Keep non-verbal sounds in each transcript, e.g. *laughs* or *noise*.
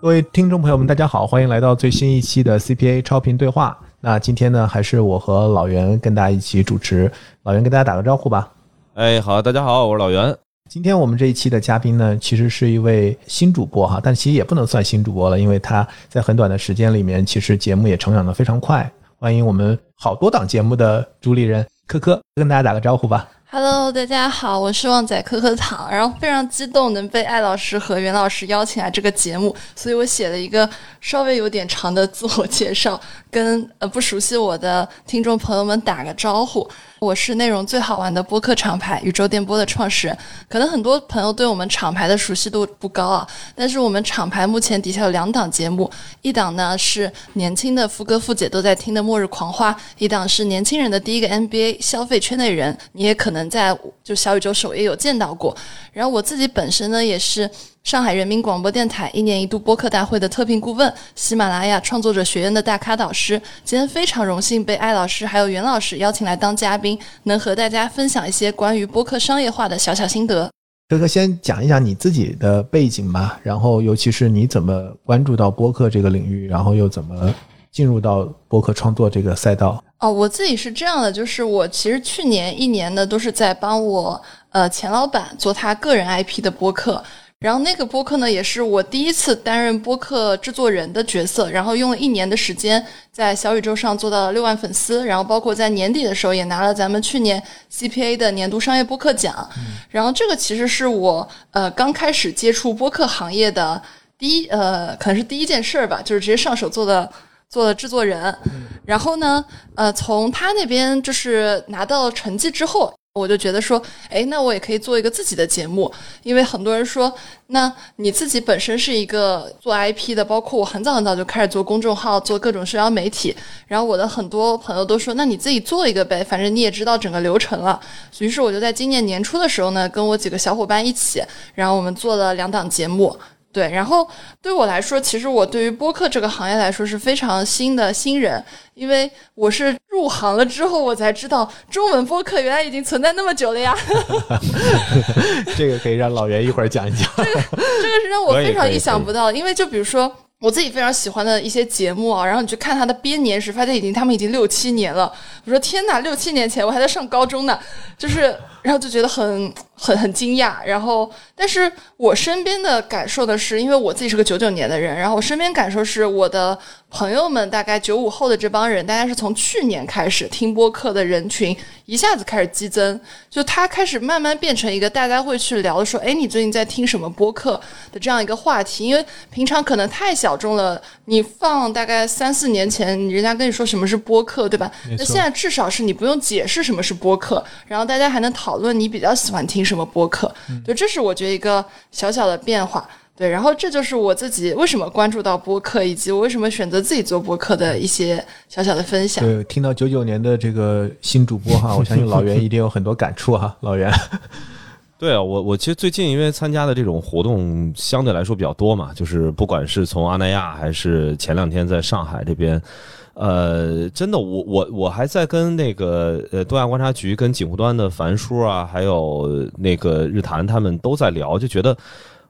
各位听众朋友们，大家好，欢迎来到最新一期的 CPA 超频对话。那今天呢，还是我和老袁跟大家一起主持。老袁跟大家打个招呼吧。哎，好，大家好，我是老袁。今天我们这一期的嘉宾呢，其实是一位新主播哈，但其实也不能算新主播了，因为他在很短的时间里面，其实节目也成长的非常快。欢迎我们好多档节目的主理人科科，跟大家打个招呼吧。Hello，大家好，我是旺仔可可糖，然后非常激动能被艾老师和袁老师邀请来这个节目，所以我写了一个稍微有点长的自我介绍，跟呃不熟悉我的听众朋友们打个招呼。我是内容最好玩的播客厂牌宇宙电波的创始人。可能很多朋友对我们厂牌的熟悉度不高啊，但是我们厂牌目前底下有两档节目，一档呢是年轻的富哥富姐都在听的《末日狂花》，一档是年轻人的第一个 NBA 消费圈内人，你也可能在就小宇宙首页有见到过。然后我自己本身呢也是。上海人民广播电台一年一度播客大会的特聘顾问，喜马拉雅创作者学院的大咖导师。今天非常荣幸被艾老师还有袁老师邀请来当嘉宾，能和大家分享一些关于播客商业化的小小心得。哥哥先讲一讲你自己的背景吧，然后尤其是你怎么关注到播客这个领域，然后又怎么进入到播客创作这个赛道。哦，我自己是这样的，就是我其实去年一年呢都是在帮我呃前老板做他个人 IP 的播客。然后那个播客呢，也是我第一次担任播客制作人的角色，然后用了一年的时间，在小宇宙上做到了六万粉丝，然后包括在年底的时候也拿了咱们去年 CPA 的年度商业播客奖。然后这个其实是我呃刚开始接触播客行业的第一呃，可能是第一件事儿吧，就是直接上手做的做的制作人。然后呢，呃，从他那边就是拿到成绩之后。我就觉得说，哎，那我也可以做一个自己的节目，因为很多人说，那你自己本身是一个做 IP 的，包括我很早很早就开始做公众号，做各种社交媒体，然后我的很多朋友都说，那你自己做一个呗，反正你也知道整个流程了。于是我就在今年年初的时候呢，跟我几个小伙伴一起，然后我们做了两档节目。对，然后对我来说，其实我对于播客这个行业来说是非常新的新人，因为我是入行了之后，我才知道中文播客原来已经存在那么久了呀。*laughs* 这个可以让老袁一会儿讲一讲。这个这个是让我非常意想不到，因为就比如说我自己非常喜欢的一些节目啊，然后你去看它的编年史，发现已经他们已经六七年了。我说天哪，六七年前我还在上高中呢，就是。然后就觉得很很很惊讶，然后但是我身边的感受的是，因为我自己是个九九年的人，然后我身边感受是我的朋友们大概九五后的这帮人，大家是从去年开始听播客的人群一下子开始激增，就他开始慢慢变成一个大家会去聊说，哎，你最近在听什么播客的这样一个话题，因为平常可能太小众了，你放大概三四年前，人家跟你说什么是播客，对吧？那现在至少是你不用解释什么是播客，然后大家还能讨。讨论你比较喜欢听什么播客？对，这是我觉得一个小小的变化。对，然后这就是我自己为什么关注到播客，以及我为什么选择自己做播客的一些小小的分享。对，听到九九年的这个新主播哈，我相信老袁 *laughs* 一定有很多感触哈。老袁，对啊，我我其实最近因为参加的这种活动相对来说比较多嘛，就是不管是从阿那亚还是前两天在上海这边。呃，真的，我我我还在跟那个呃东亚观察局、跟景湖端的樊叔啊，还有那个日坛，他们都在聊，就觉得，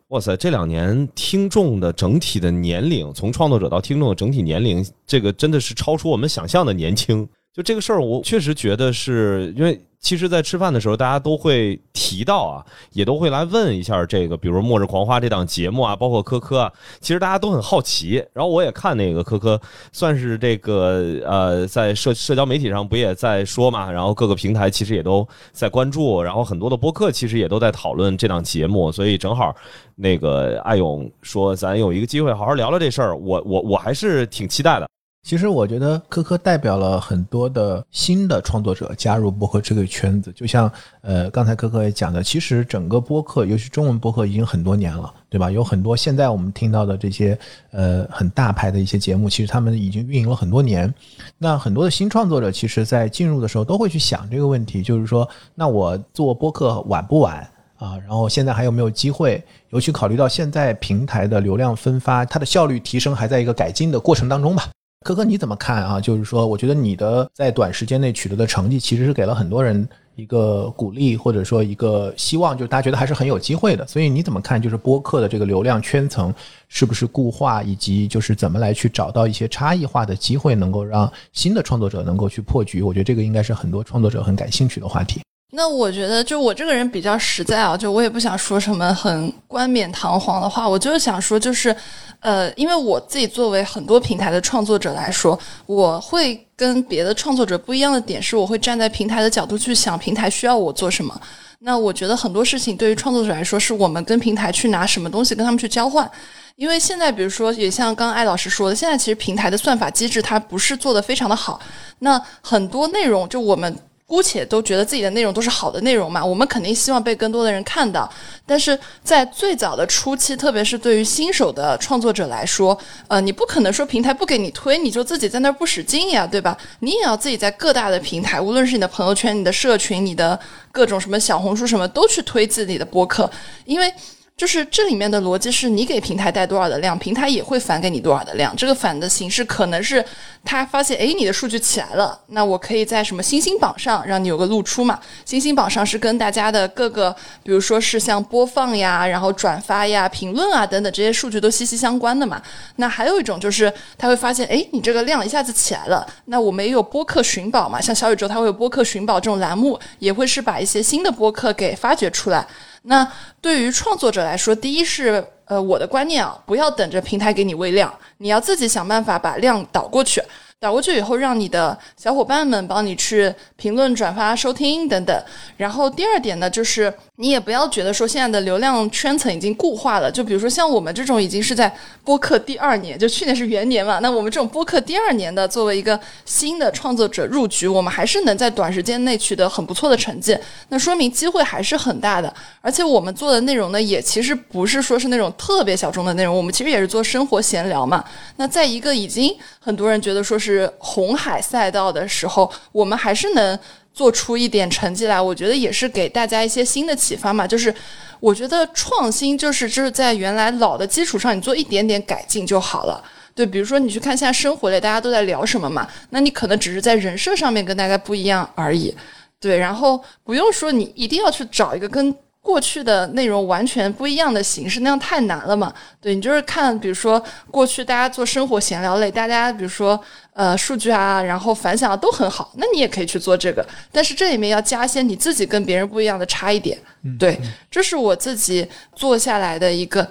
哇塞，这两年听众的整体的年龄，从创作者到听众的整体年龄，这个真的是超出我们想象的年轻。就这个事儿，我确实觉得是因为。其实，在吃饭的时候，大家都会提到啊，也都会来问一下这个，比如《末日狂花》这档节目啊，包括科科啊，其实大家都很好奇。然后我也看那个科科，算是这个呃，在社社交媒体上不也在说嘛，然后各个平台其实也都在关注，然后很多的播客其实也都在讨论这档节目，所以正好那个艾勇说，咱有一个机会好好聊聊这事儿，我我我还是挺期待的。其实我觉得科科代表了很多的新的创作者加入播客这个圈子，就像呃刚才科科也讲的，其实整个播客，尤其中文播客已经很多年了，对吧？有很多现在我们听到的这些呃很大牌的一些节目，其实他们已经运营了很多年。那很多的新创作者，其实在进入的时候都会去想这个问题，就是说，那我做播客晚不晚？啊，然后现在还有没有机会？尤其考虑到现在平台的流量分发，它的效率提升还在一个改进的过程当中吧。科科你怎么看啊？就是说，我觉得你的在短时间内取得的成绩，其实是给了很多人一个鼓励，或者说一个希望，就是大家觉得还是很有机会的。所以你怎么看？就是播客的这个流量圈层是不是固化，以及就是怎么来去找到一些差异化的机会，能够让新的创作者能够去破局？我觉得这个应该是很多创作者很感兴趣的话题。那我觉得，就我这个人比较实在啊，就我也不想说什么很冠冕堂皇的话，我就是想说，就是，呃，因为我自己作为很多平台的创作者来说，我会跟别的创作者不一样的点是，我会站在平台的角度去想平台需要我做什么。那我觉得很多事情对于创作者来说，是我们跟平台去拿什么东西跟他们去交换。因为现在，比如说，也像刚刚艾老师说的，现在其实平台的算法机制它不是做的非常的好，那很多内容就我们。姑且都觉得自己的内容都是好的内容嘛，我们肯定希望被更多的人看到。但是在最早的初期，特别是对于新手的创作者来说，呃，你不可能说平台不给你推，你就自己在那儿不使劲呀，对吧？你也要自己在各大的平台，无论是你的朋友圈、你的社群、你的各种什么小红书什么，都去推自己的播客，因为。就是这里面的逻辑是你给平台带多少的量，平台也会返给你多少的量。这个返的形式可能是他发现，哎，你的数据起来了，那我可以在什么星星榜上让你有个露出嘛？星星榜上是跟大家的各个，比如说是像播放呀、然后转发呀、评论啊等等这些数据都息息相关的嘛。那还有一种就是他会发现，哎，你这个量一下子起来了，那我们也有播客寻宝嘛，像小宇宙它会有播客寻宝这种栏目，也会是把一些新的播客给发掘出来。那对于创作者来说，第一是呃我的观念啊，不要等着平台给你喂量，你要自己想办法把量导过去。打过去以后，让你的小伙伴们帮你去评论、转发、收听等等。然后第二点呢，就是你也不要觉得说现在的流量圈层已经固化了。就比如说像我们这种已经是在播客第二年，就去年是元年嘛，那我们这种播客第二年的，作为一个新的创作者入局，我们还是能在短时间内取得很不错的成绩。那说明机会还是很大的。而且我们做的内容呢，也其实不是说是那种特别小众的内容，我们其实也是做生活闲聊嘛。那在一个已经很多人觉得说是。是红海赛道的时候，我们还是能做出一点成绩来。我觉得也是给大家一些新的启发嘛。就是我觉得创新就是就是在原来老的基础上，你做一点点改进就好了。对，比如说你去看现在生活类大家都在聊什么嘛，那你可能只是在人设上面跟大家不一样而已。对，然后不用说你一定要去找一个跟。过去的内容完全不一样的形式，那样太难了嘛？对你就是看，比如说过去大家做生活闲聊类，大家比如说呃数据啊，然后反响都很好，那你也可以去做这个，但是这里面要加一些你自己跟别人不一样的差异点。对，这是我自己做下来的一个。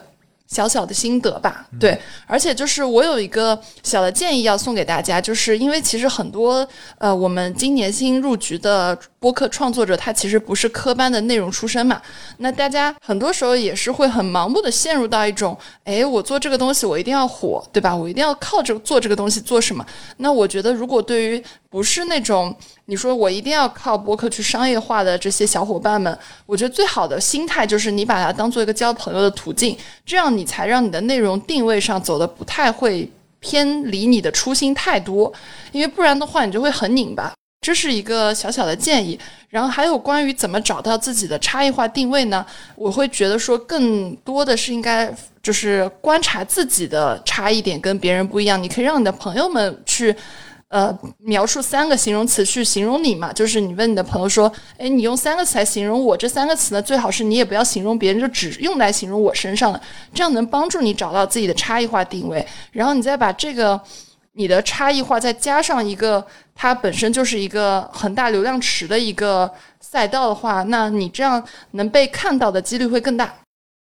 小小的心得吧，对，而且就是我有一个小的建议要送给大家，就是因为其实很多呃，我们今年新入局的播客创作者，他其实不是科班的内容出身嘛，那大家很多时候也是会很盲目的陷入到一种，哎，我做这个东西我一定要火，对吧？我一定要靠着做这个东西做什么？那我觉得如果对于不是那种你说我一定要靠播客去商业化的这些小伙伴们，我觉得最好的心态就是你把它当做一个交朋友的途径，这样你才让你的内容定位上走的不太会偏离你的初心太多，因为不然的话你就会很拧巴。这是一个小小的建议。然后还有关于怎么找到自己的差异化定位呢？我会觉得说更多的是应该就是观察自己的差异点跟别人不一样，你可以让你的朋友们去。呃，描述三个形容词去形容你嘛，就是你问你的朋友说，哎，你用三个词来形容我，这三个词呢，最好是你也不要形容别人，就只用来形容我身上的，这样能帮助你找到自己的差异化定位。然后你再把这个你的差异化再加上一个它本身就是一个很大流量池的一个赛道的话，那你这样能被看到的几率会更大。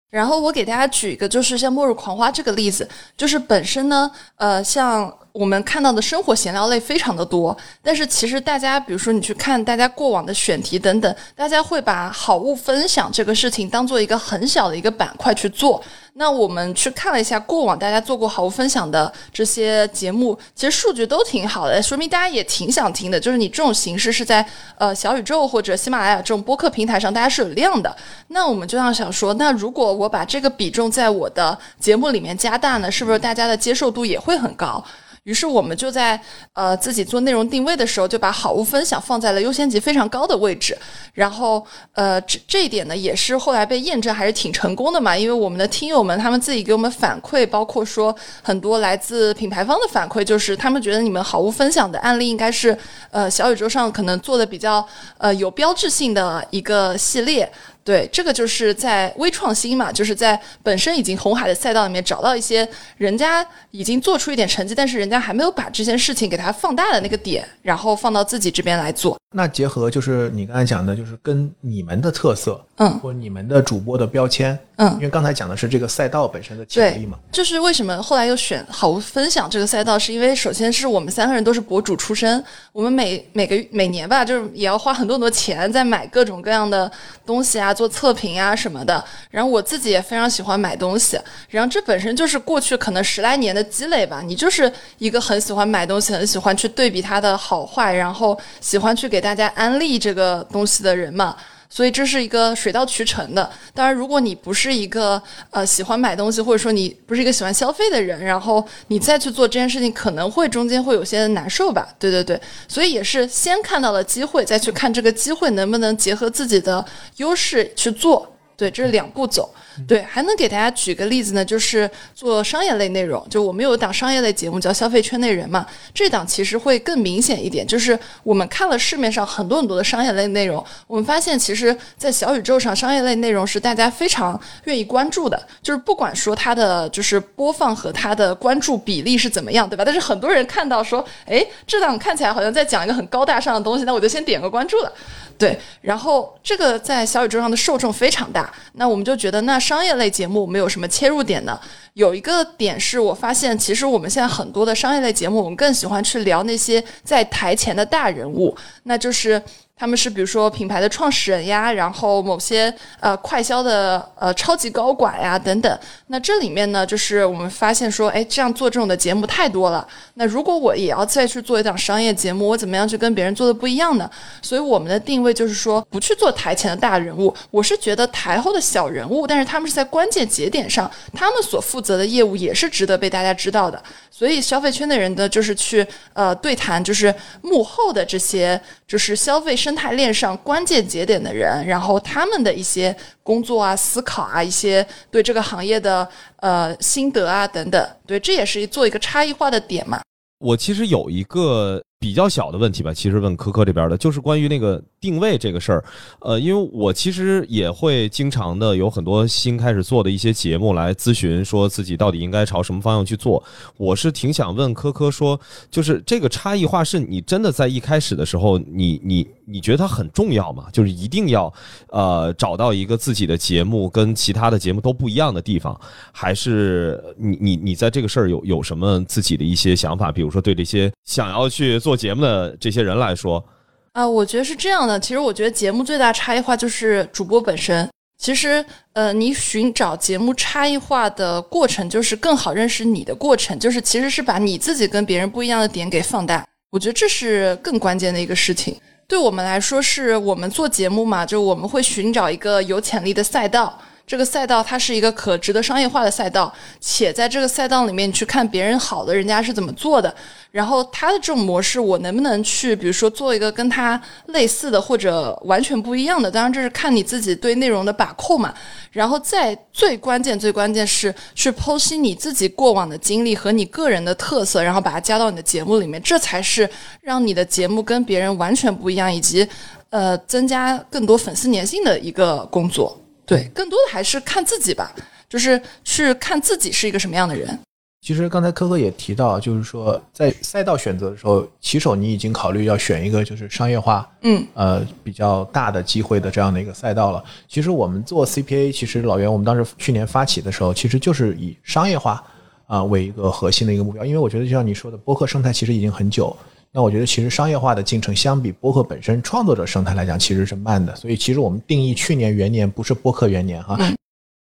然后我给大家举一个，就是像《末日狂花》这个例子，就是本身呢，呃，像。我们看到的生活闲聊类非常的多，但是其实大家，比如说你去看大家过往的选题等等，大家会把好物分享这个事情当做一个很小的一个板块去做。那我们去看了一下过往大家做过好物分享的这些节目，其实数据都挺好的，说明大家也挺想听的。就是你这种形式是在呃小宇宙或者喜马拉雅这种播客平台上，大家是有量的。那我们就要想说，那如果我把这个比重在我的节目里面加大呢，是不是大家的接受度也会很高？于是我们就在呃自己做内容定位的时候，就把好物分享放在了优先级非常高的位置。然后呃这这一点呢，也是后来被验证还是挺成功的嘛。因为我们的听友们他们自己给我们反馈，包括说很多来自品牌方的反馈，就是他们觉得你们好物分享的案例应该是呃小宇宙上可能做的比较呃有标志性的一个系列。对，这个就是在微创新嘛，就是在本身已经红海的赛道里面找到一些人家已经做出一点成绩，但是人家还没有把这件事情给它放大的那个点，然后放到自己这边来做。那结合就是你刚才讲的，就是跟你们的特色，嗯或你们的主播的标签，嗯因为刚才讲的是这个赛道本身的潜力嘛，就是为什么后来又选好物分享这个赛道，是因为首先是我们三个人都是博主出身，我们每每个每年吧，就是也要花很多很多钱在买各种各样的东西啊，做测评啊什么的。然后我自己也非常喜欢买东西，然后这本身就是过去可能十来年的积累吧。你就是一个很喜欢买东西，很喜欢去对比它的好坏，然后喜欢去给大家安利这个东西的人嘛。所以这是一个水到渠成的。当然，如果你不是一个呃喜欢买东西，或者说你不是一个喜欢消费的人，然后你再去做这件事情，可能会中间会有些难受吧。对对对，所以也是先看到了机会，再去看这个机会能不能结合自己的优势去做。对，这是两步走。对，还能给大家举个例子呢，就是做商业类内容，就我们有一档商业类节目叫《消费圈内人》嘛，这档其实会更明显一点，就是我们看了市面上很多很多的商业类内容，我们发现其实，在小宇宙上，商业类内容是大家非常愿意关注的，就是不管说它的就是播放和它的关注比例是怎么样，对吧？但是很多人看到说，哎，这档看起来好像在讲一个很高大上的东西，那我就先点个关注了。对，然后这个在小宇宙上的受众非常大，那我们就觉得，那商业类节目我们有什么切入点呢？有一个点是我发现，其实我们现在很多的商业类节目，我们更喜欢去聊那些在台前的大人物，那就是。他们是比如说品牌的创始人呀，然后某些呃快销的呃超级高管呀等等。那这里面呢，就是我们发现说，哎，这样做这种的节目太多了。那如果我也要再去做一档商业节目，我怎么样去跟别人做的不一样呢？所以我们的定位就是说，不去做台前的大人物，我是觉得台后的小人物，但是他们是在关键节点上，他们所负责的业务也是值得被大家知道的。所以消费圈的人呢，就是去呃对谈，就是幕后的这些，就是消费生态链上关键节点的人，然后他们的一些工作啊、思考啊，一些对这个行业的呃心得啊等等，对，这也是做一个差异化的点嘛。我其实有一个比较小的问题吧，其实问科科这边的，就是关于那个定位这个事儿。呃，因为我其实也会经常的有很多新开始做的一些节目来咨询，说自己到底应该朝什么方向去做。我是挺想问科科说，就是这个差异化是你真的在一开始的时候，你你你觉得它很重要吗？就是一定要呃找到一个自己的节目跟其他的节目都不一样的地方，还是你你你在这个事儿有有什么自己的一些想法？比如说对这些想要去做做节目的这些人来说，啊，我觉得是这样的。其实我觉得节目最大差异化就是主播本身。其实，呃，你寻找节目差异化的过程，就是更好认识你的过程，就是其实是把你自己跟别人不一样的点给放大。我觉得这是更关键的一个事情。对我们来说，是我们做节目嘛，就我们会寻找一个有潜力的赛道。这个赛道它是一个可值得商业化的赛道，且在这个赛道里面，你去看别人好的人家是怎么做的，然后他的这种模式，我能不能去，比如说做一个跟他类似的或者完全不一样的？当然这是看你自己对内容的把控嘛。然后在最关键、最关键是去剖析你自己过往的经历和你个人的特色，然后把它加到你的节目里面，这才是让你的节目跟别人完全不一样，以及呃增加更多粉丝粘性的一个工作。对，更多的还是看自己吧，就是去看自己是一个什么样的人。其实刚才科科也提到，就是说在赛道选择的时候，骑手你已经考虑要选一个就是商业化，嗯，呃比较大的机会的这样的一个赛道了。其实我们做 CPA，其实老袁我们当时去年发起的时候，其实就是以商业化啊、为一个核心的一个目标，因为我觉得就像你说的，播客生态其实已经很久。那我觉得，其实商业化的进程相比播客本身创作者生态来讲，其实是慢的。所以，其实我们定义去年元年不是播客元年哈，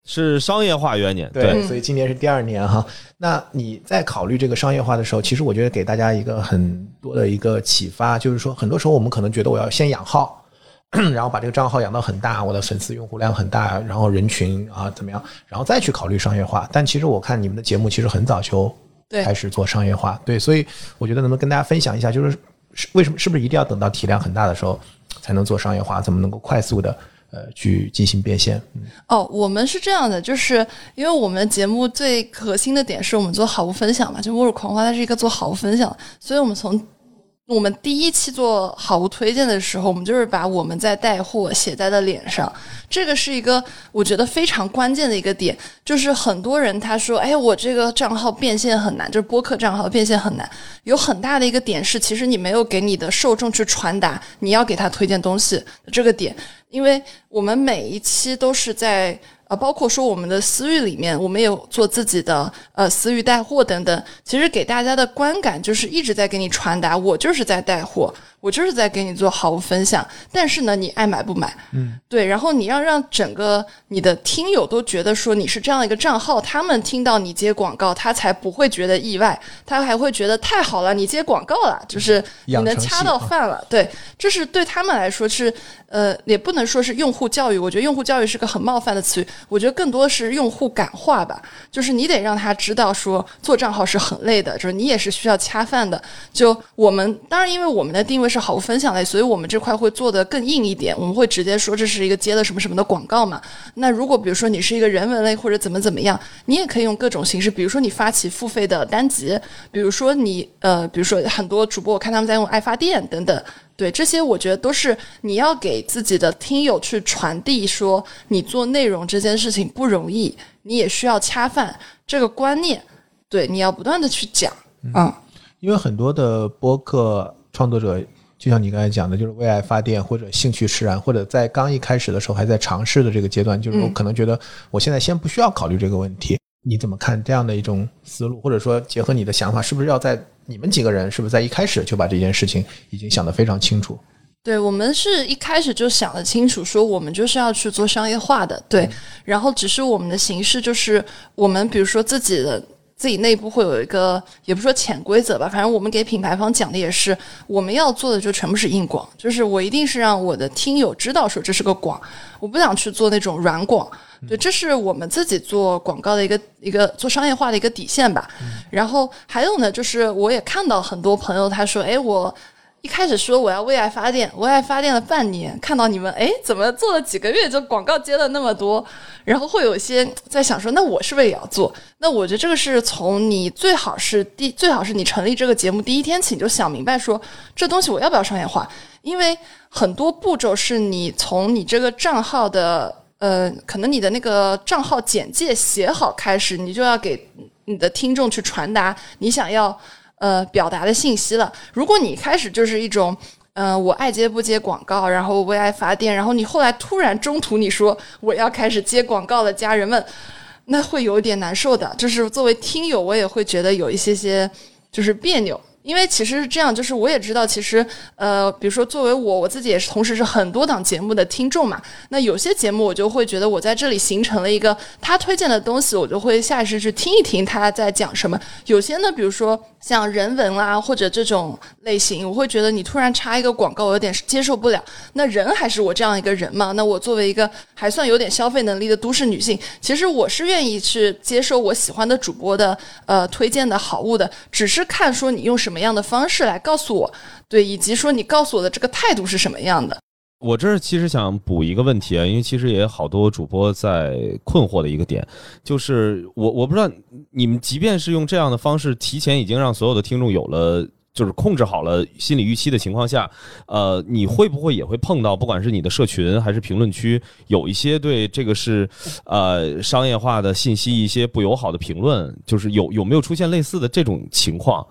是商业化元年，对，嗯所以今年是第二年哈。那你在考虑这个商业化的时候，其实我觉得给大家一个很多的一个启发，就是说，很多时候我们可能觉得我要先养号，然后把这个账号养到很大，我的粉丝用户量很大，然后人群啊怎么样，然后再去考虑商业化。但其实我看你们的节目其实很早就对开始做商业化，对，所以我觉得能不能跟大家分享一下，就是是为什么是不是一定要等到体量很大的时候才能做商业化？怎么能够快速的呃去进行变现？嗯哦，我们是这样的，就是因为我们节目最核心的点是我们做好物分享嘛，就《末日狂欢》它是一个做好物分享，所以我们从我们第一期做好物推荐的时候，我们就是把我们在带货写在了脸上，这个是一个我觉得非常关键的一个点，就是很多人他说，哎，我这个账号变现很难，就是播客账号变现很难，有很大的一个点是，其实你没有给你的受众去传达你要给他推荐东西这个点，因为我们每一期都是在啊，包括说我们的私域里面，我们也有做自己的呃私域带货等等，其实给大家的观感就是一直在给你传达，我就是在带货，我就是在给你做好物分享，但是呢，你爱买不买？嗯，对，然后你要让整个你的听友都觉得说你是这样一个账号，他们听到你接广告，他才不会觉得意外，他还会觉得太好了，你接广告了，就是你能掐到饭了。对，这是对他们来说是呃，也不能说是用户教育，我觉得用户教育是个很冒犯的词语，我觉得更多是用户感化吧，就是你得让他知道说做账号是很累的，就是你也是需要掐饭的。就我们当然，因为我们的定位是好物分享类，所以我们这块会做的更硬一点，我们会直接说这是一个接了什么什么的广告嘛。那如果比如说你是一个人文类或者怎么怎么样，你也可以用各种形式，比如说你发起付费的单集，比如说你呃，比如说很多主播我看他们在用爱发电等等。对这些，我觉得都是你要给自己的听友去传递说，你做内容这件事情不容易，你也需要恰饭这个观念。对，你要不断的去讲，嗯，因为很多的播客创作者，就像你刚才讲的，就是为爱发电或者兴趣使然，或者在刚一开始的时候还在尝试的这个阶段，就是我嗯可能觉得我现在先不需要考虑这个问题。你怎么看这样的一种思路，或者说结合你的想法，是不是要在你们几个人是不是在一开始就把这件事情已经想得非常清楚？对，我们是一开始就想得清楚，说我们就是要去做商业化的，对。然后只是我们的形式就是我们比如说自己的自己内部会有一个，也不说潜规则吧，反正我们给品牌方讲的也是，我们要做的就全部是硬广，就是我一定是让我的听友知道说这是个广，我不想去做那种软广。对，这是我们自己做广告的一个一个做商业化的一个底线吧。然后还有呢，就是我也看到很多朋友他说，哎，我。一开始说我要为爱发电，为爱发电了半年，看到你们哎，怎么做了几个月就广告接了那么多，然后会有一些在想说，那我是不是也要做？那我觉得这个是从你最好是第最好是你成立这个节目第一天起你就想明白说，这东西我要不要商业化？因为很多步骤是你从你这个账号的呃，可能你的那个账号简介写好开始，你就要给你的听众去传达你想要。呃，表达的信息了。如果你开始就是一种，嗯，我爱接不接广告，然后为爱发电，然后你后来突然中途你说我要开始接广告了，家人们，那会有点难受的。就是作为听友，我也会觉得有一些些就是别扭。因为其实是这样，就是我也知道，其实呃，比如说作为我，我自己也是同时是很多档节目的听众嘛。那有些节目我就会觉得我在这里形成了一个他推荐的东西，我就会下意识去听一听他在讲什么。有些呢，比如说像人文啦或者这种类型，我会觉得你突然插一个广告，我有点接受不了。那人还是我这样一个人嘛？那我作为一个还算有点消费能力的都市女性，其实我是愿意去接受我喜欢的主播的呃推荐的好物的，只是看说你用什么什么样的方式来告诉我，对，以及说你告诉我的这个态度是什么样的。我这儿其实想补一个问题啊，因为其实也有好多主播在困惑的一个点，就是我我不知道你们即便是用这样的方式，提前已经让所有的听众有了。就是控制好了心理预期的情况下，呃，你会不会也会碰到，不管是你的社群还是评论区，有一些对这个是呃商业化的信息一些不友好的评论，就是有有没有出现类似的这种情况？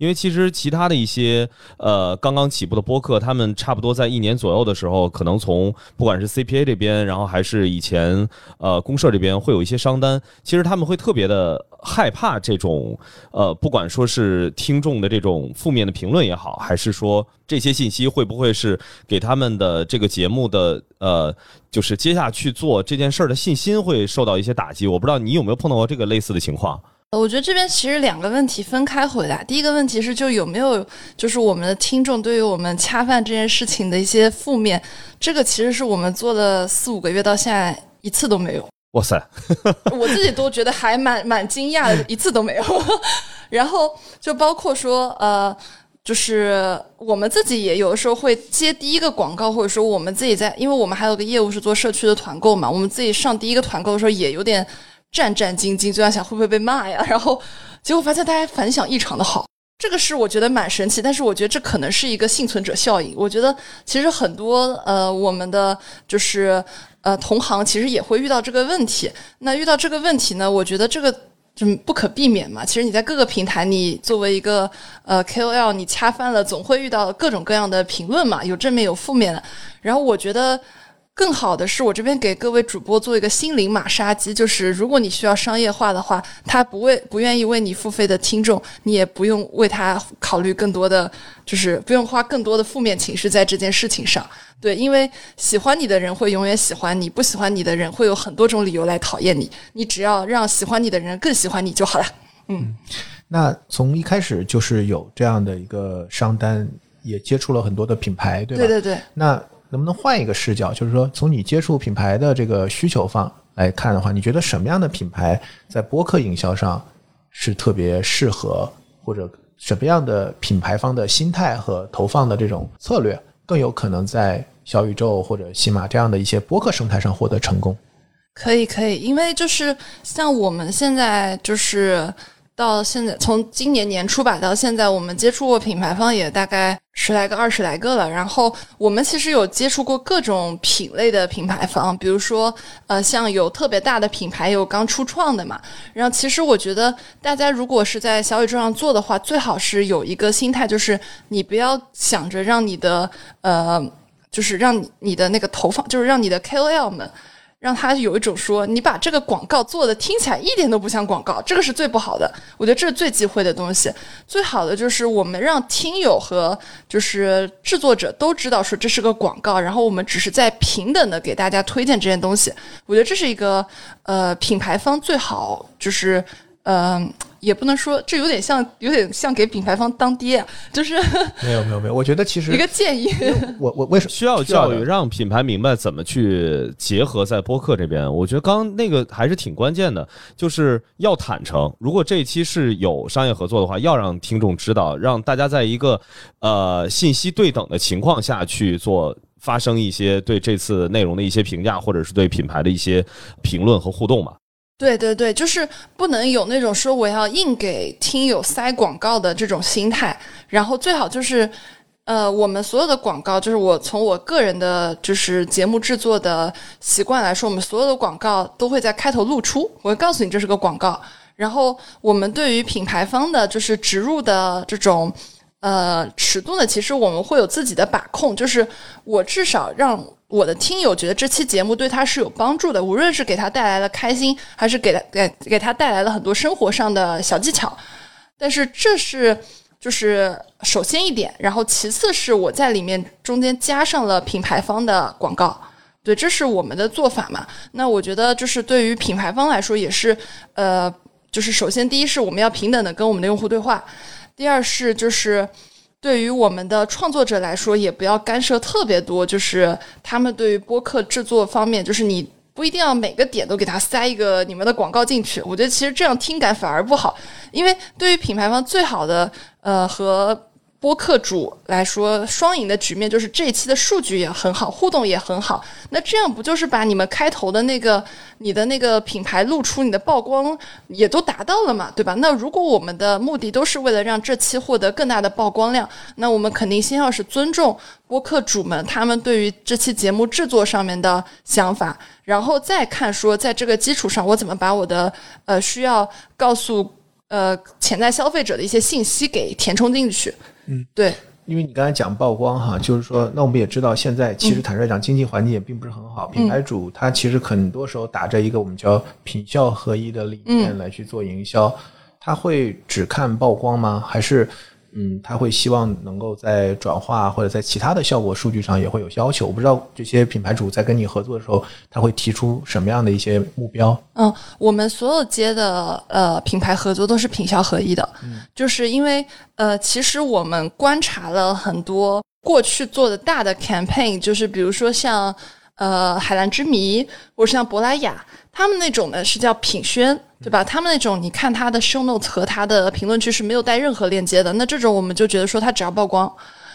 因为其实其他的一些呃刚刚起步的播客，他们差不多在一年左右的时候，可能从不管是 CPA 这边，然后还是以前呃公社这边会有一些商单，其实他们会特别的害怕这种呃不管说是听众的这种负面的评论也好，还是说这些信息会不会是给他们的这个节目的呃就是接下去做这件事儿的信心会受到一些打击。我不知道你有没有碰到过这个类似的情况。我觉得这边其实两个问题分开回答。第一个问题是，就有没有就是我们的听众对于我们恰饭这件事情的一些负面，这个其实是我们做了四五个月到现在一次都没有。哇塞，我自己都觉得还蛮蛮惊讶的，一次都没有。*laughs* 然后就包括说，呃，就是我们自己也有的时候会接第一个广告，或者说我们自己在，因为我们还有个业务是做社区的团购嘛，我们自己上第一个团购的时候也有点。战战兢兢，就在想会不会被骂呀？*laughs* 然后结果发现大家反响异常的好，这个是我觉得蛮神奇。但是我觉得这可能是一个幸存者效应。我觉得其实很多呃，我们的就是呃同行其实也会遇到这个问题。那遇到这个问题呢，我觉得这个就不可避免嘛。其实你在各个平台，你作为一个呃 KOL，你掐翻了，总会遇到各种各样的评论嘛，有正面有负面的。然后我觉得。更好的是我这边给各位主播做一个心灵马杀鸡，就是如果你需要商业化的话，他不为不愿意为你付费的听众，你也不用为他考虑更多的，就是不用花更多的负面情绪在这件事情上。对，因为喜欢你的人会永远喜欢你，不喜欢你的人会有很多种理由来讨厌你。你只要让喜欢你的人更喜欢你就好了。嗯，那从一开始就是有这样的一个商单，也接触了很多的品牌，对吧？对对对。那能不能换一个视角，就是说，从你接触品牌的这个需求方来看的话，你觉得什么样的品牌在播客营销上是特别适合，或者什么样的品牌方的心态和投放的这种策略更有可能在小宇宙或者喜马这样的一些播客生态上获得成功？可以，可以，因为就是像我们现在就是。到现在，从今年年初吧到现在，我们接触过品牌方也大概十来个、二十来个了。然后我们其实有接触过各种品类的品牌方，比如说，呃，像有特别大的品牌，有刚初创的嘛。然后其实我觉得，大家如果是在小宇宙上做的话，最好是有一个心态，就是你不要想着让你的呃，就是让你的那个投放，就是让你的 KOL 们。让他有一种说，你把这个广告做的听起来一点都不像广告，这个是最不好的。我觉得这是最忌讳的东西。最好的就是我们让听友和就是制作者都知道说这是个广告，然后我们只是在平等的给大家推荐这件东西。我觉得这是一个呃品牌方最好就是嗯。也不能说，这有点像，有点像给品牌方当爹，就是没有没有没有。我觉得其实一个建议，我我为什么需要教育，让品牌明白怎么去结合在播客这边？我觉得刚那个还是挺关键的，就是要坦诚。如果这一期是有商业合作的话，要让听众知道，让大家在一个呃信息对等的情况下去做发生一些对这次内容的一些评价，或者是对品牌的一些评论和互动嘛。对对对，就是不能有那种说我要硬给听友塞广告的这种心态，然后最好就是，呃，我们所有的广告，就是我从我个人的就是节目制作的习惯来说，我们所有的广告都会在开头露出，我会告诉你这是个广告，然后我们对于品牌方的就是植入的这种。呃，尺度呢，其实我们会有自己的把控，就是我至少让我的听友觉得这期节目对他是有帮助的，无论是给他带来了开心，还是给他给给他带来了很多生活上的小技巧。但是这是就是首先一点，然后其次是我在里面中间加上了品牌方的广告，对，这是我们的做法嘛。那我觉得就是对于品牌方来说也是，呃，就是首先第一是我们要平等的跟我们的用户对话。第二是就是，对于我们的创作者来说，也不要干涉特别多。就是他们对于播客制作方面，就是你不一定要每个点都给他塞一个你们的广告进去。我觉得其实这样听感反而不好，因为对于品牌方最好的呃和。播客主来说，双赢的局面就是这一期的数据也很好，互动也很好。那这样不就是把你们开头的那个你的那个品牌露出，你的曝光也都达到了嘛，对吧？那如果我们的目的都是为了让这期获得更大的曝光量，那我们肯定先要是尊重播客主们他们对于这期节目制作上面的想法，然后再看说在这个基础上我怎么把我的呃需要告诉。呃潜在消费者的一些信息给填充进去。嗯，对。因为你刚才讲曝光哈，就是说，那我们也知道，现在其实坦率讲，经济环境也并不是很好。品牌主他其实很多时候打着一个我们叫品效合一的理念来去做营销，他会只看曝光吗？还是？嗯，他会希望能够在转化或者在其他的效果数据上也会有要求。我不知道这些品牌主在跟你合作的时候，他会提出什么样的一些目标？嗯，我们所有接的呃品牌合作都是品效合一的，嗯就是因为呃，其实我们观察了很多过去做的大的 campaign，就是比如说像呃海蓝之谜，或者像珀莱雅，他们那种呢是叫品宣。对吧？他们那种，你看他的 show notes 和他的评论区是没有带任何链接的，那这种我们就觉得说他只要曝光，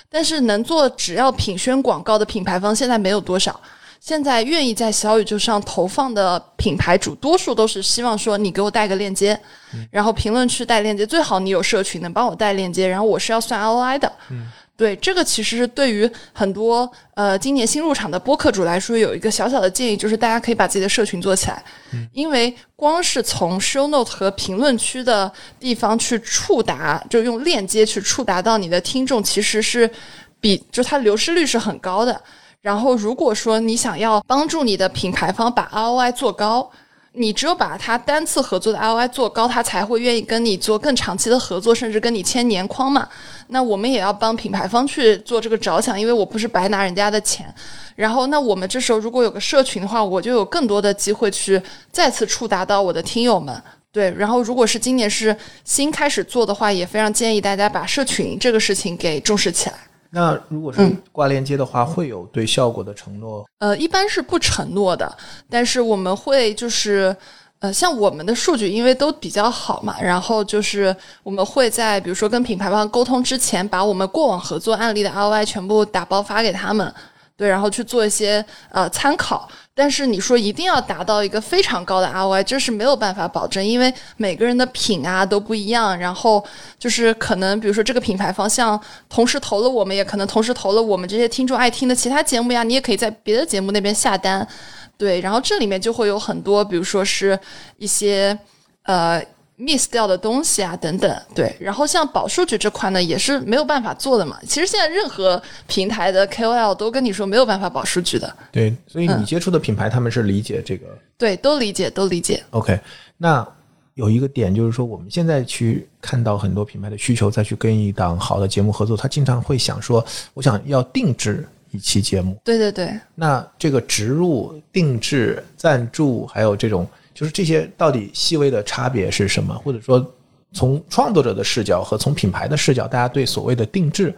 但是能做只要品宣广告的品牌方现在没有多少。现在愿意在小宇宙上投放的品牌主，多数都是希望说你给我带个链接，然后评论区带链接，最好你有社群能帮我带链接，然后我是要算 ROI 的。对这个，其实对于很多呃今年新入场的播客主来说，有一个小小的建议，就是大家可以把自己的社群做起来，因为光是从 show note 和评论区的地方去触达，就用链接去触达到你的听众，其实是比就它流失率是很高的。然后如果说你想要帮助你的品牌方把 ROI 做高。你只有把他单次合作的 ROI 做高，他才会愿意跟你做更长期的合作，甚至跟你签年框嘛。那我们也要帮品牌方去做这个着想，因为我不是白拿人家的钱。然后，那我们这时候如果有个社群的话，我就有更多的机会去再次触达到我的听友们。对，然后如果是今年是新开始做的话，也非常建议大家把社群这个事情给重视起来。那如果是挂链接的话，会有对效果的承诺？呃，一般是不承诺的，但是我们会就是，呃，像我们的数据因为都比较好嘛，然后就是我们会在比如说跟品牌方沟通之前，把我们过往合作案例的 ROI 全部打包发给他们。对，然后去做一些呃参考，但是你说一定要达到一个非常高的 ROI，这是没有办法保证，因为每个人的品啊都不一样。然后就是可能，比如说这个品牌方向同时投了我们，也可能同时投了我们这些听众爱听的其他节目呀，你也可以在别的节目那边下单。对，然后这里面就会有很多，比如说是一些呃。Miss 掉的东西啊，等等，对，然后像保数据这块呢，也是没有办法做的嘛。其实现在任何平台的 KOL 都跟你说没有办法保数据的。对，所以你接触的品牌他们是理解这个。对，都理解，都理解。OK，那有一个点就是说，我们现在去看到很多品牌的需求，再去跟一档好的节目合作，他经常会想说，我想要定制一期节目。对对对。那这个植入、定制、赞助，还有这种。就是这些到底细微的差别是什么？或者说，从创作者的视角和从品牌的视角，大家对所谓的定制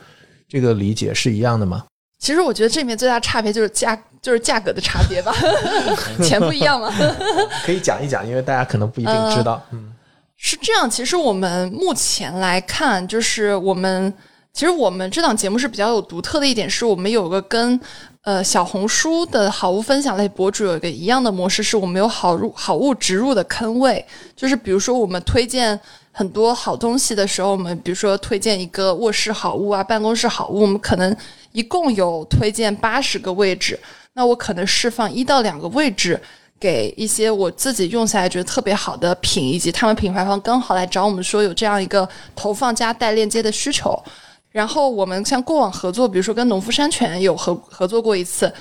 这个理解是一样的吗？其实我觉得这里面最大差别就是价，就是价格的差别吧，*laughs* 钱不一样嘛。*laughs* 可以讲一讲，因为大家可能不一定知道。嗯，是这样。其实我们目前来看，就是我们其实我们这档节目是比较有独特的一点，是我们有个跟。呃，小红书的好物分享类博主有一个一样的模式，是我们有好入好物植入的坑位，就是比如说我们推荐很多好东西的时候，我们比如说推荐一个卧室好物啊，办公室好物，我们可能一共有推荐八十个位置，那我可能释放一到两个位置给一些我自己用下来觉得特别好的品，以及他们品牌方刚好来找我们说有这样一个投放加带链接的需求。然后我们像过往合作，比如说跟农夫山泉有合合作过一次，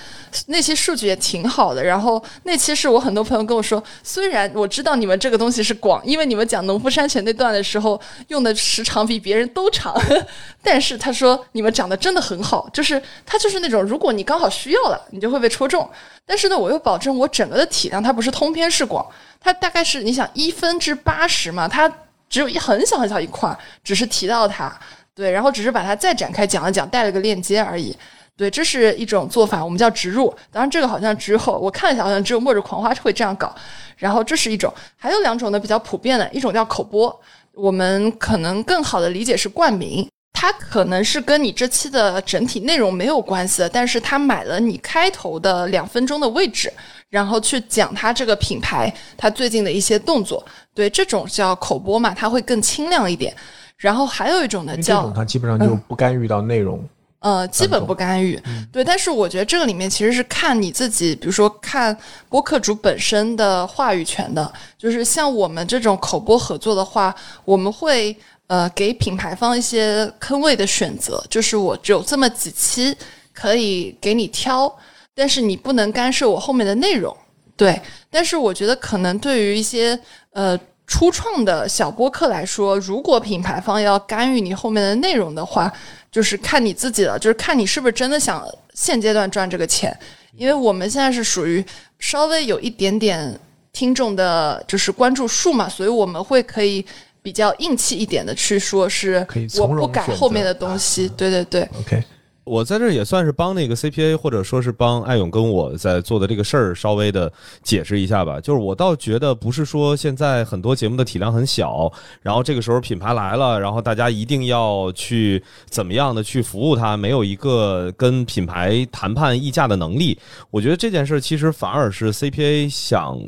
那期数据也挺好的。然后那期是我很多朋友跟我说，虽然我知道你们这个东西是广，因为你们讲农夫山泉那段的时候用的时长比别人都长，*laughs* 但是他说你们讲的真的很好，就是他就是那种如果你刚好需要了，你就会被戳中。但是呢，我又保证我整个的体量它不是通篇是广，它大概是你想一分之八十嘛，它只有一很小很小一块，只是提到它。对，然后只是把它再展开讲了讲，带了个链接而已。对，这是一种做法，我们叫植入。当然，这个好像只有我看一下，好像只有末日狂花会这样搞。然后这是一种，还有两种呢，比较普遍的一种叫口播。我们可能更好的理解是冠名，它可能是跟你这期的整体内容没有关系的，但是他买了你开头的两分钟的位置，然后去讲他这个品牌他最近的一些动作。对，这种叫口播嘛，它会更清亮一点。然后还有一种呢，叫它基本上就不干预到内容。呃，基本不干预。对，但是我觉得这个里面其实是看你自己，比如说看播客主本身的话语权的。就是像我们这种口播合作的话，我们会呃给品牌方一些坑位的选择，就是我只有这么几期可以给你挑，但是你不能干涉我后面的内容。对，但是我觉得可能对于一些呃。初创的小播客来说，如果品牌方要干预你后面的内容的话，就是看你自己了，就是看你是不是真的想现阶段赚这个钱。因为我们现在是属于稍微有一点点听众的，就是关注数嘛，所以我们会可以比较硬气一点的去说，是我不改后面的东西。对对对，OK。我在这儿也算是帮那个 CPA，或者说是帮艾勇跟我在做的这个事儿稍微的解释一下吧。就是我倒觉得不是说现在很多节目的体量很小，然后这个时候品牌来了，然后大家一定要去怎么样的去服务它，没有一个跟品牌谈判议价的能力。我觉得这件事儿其实反而是 CPA 想。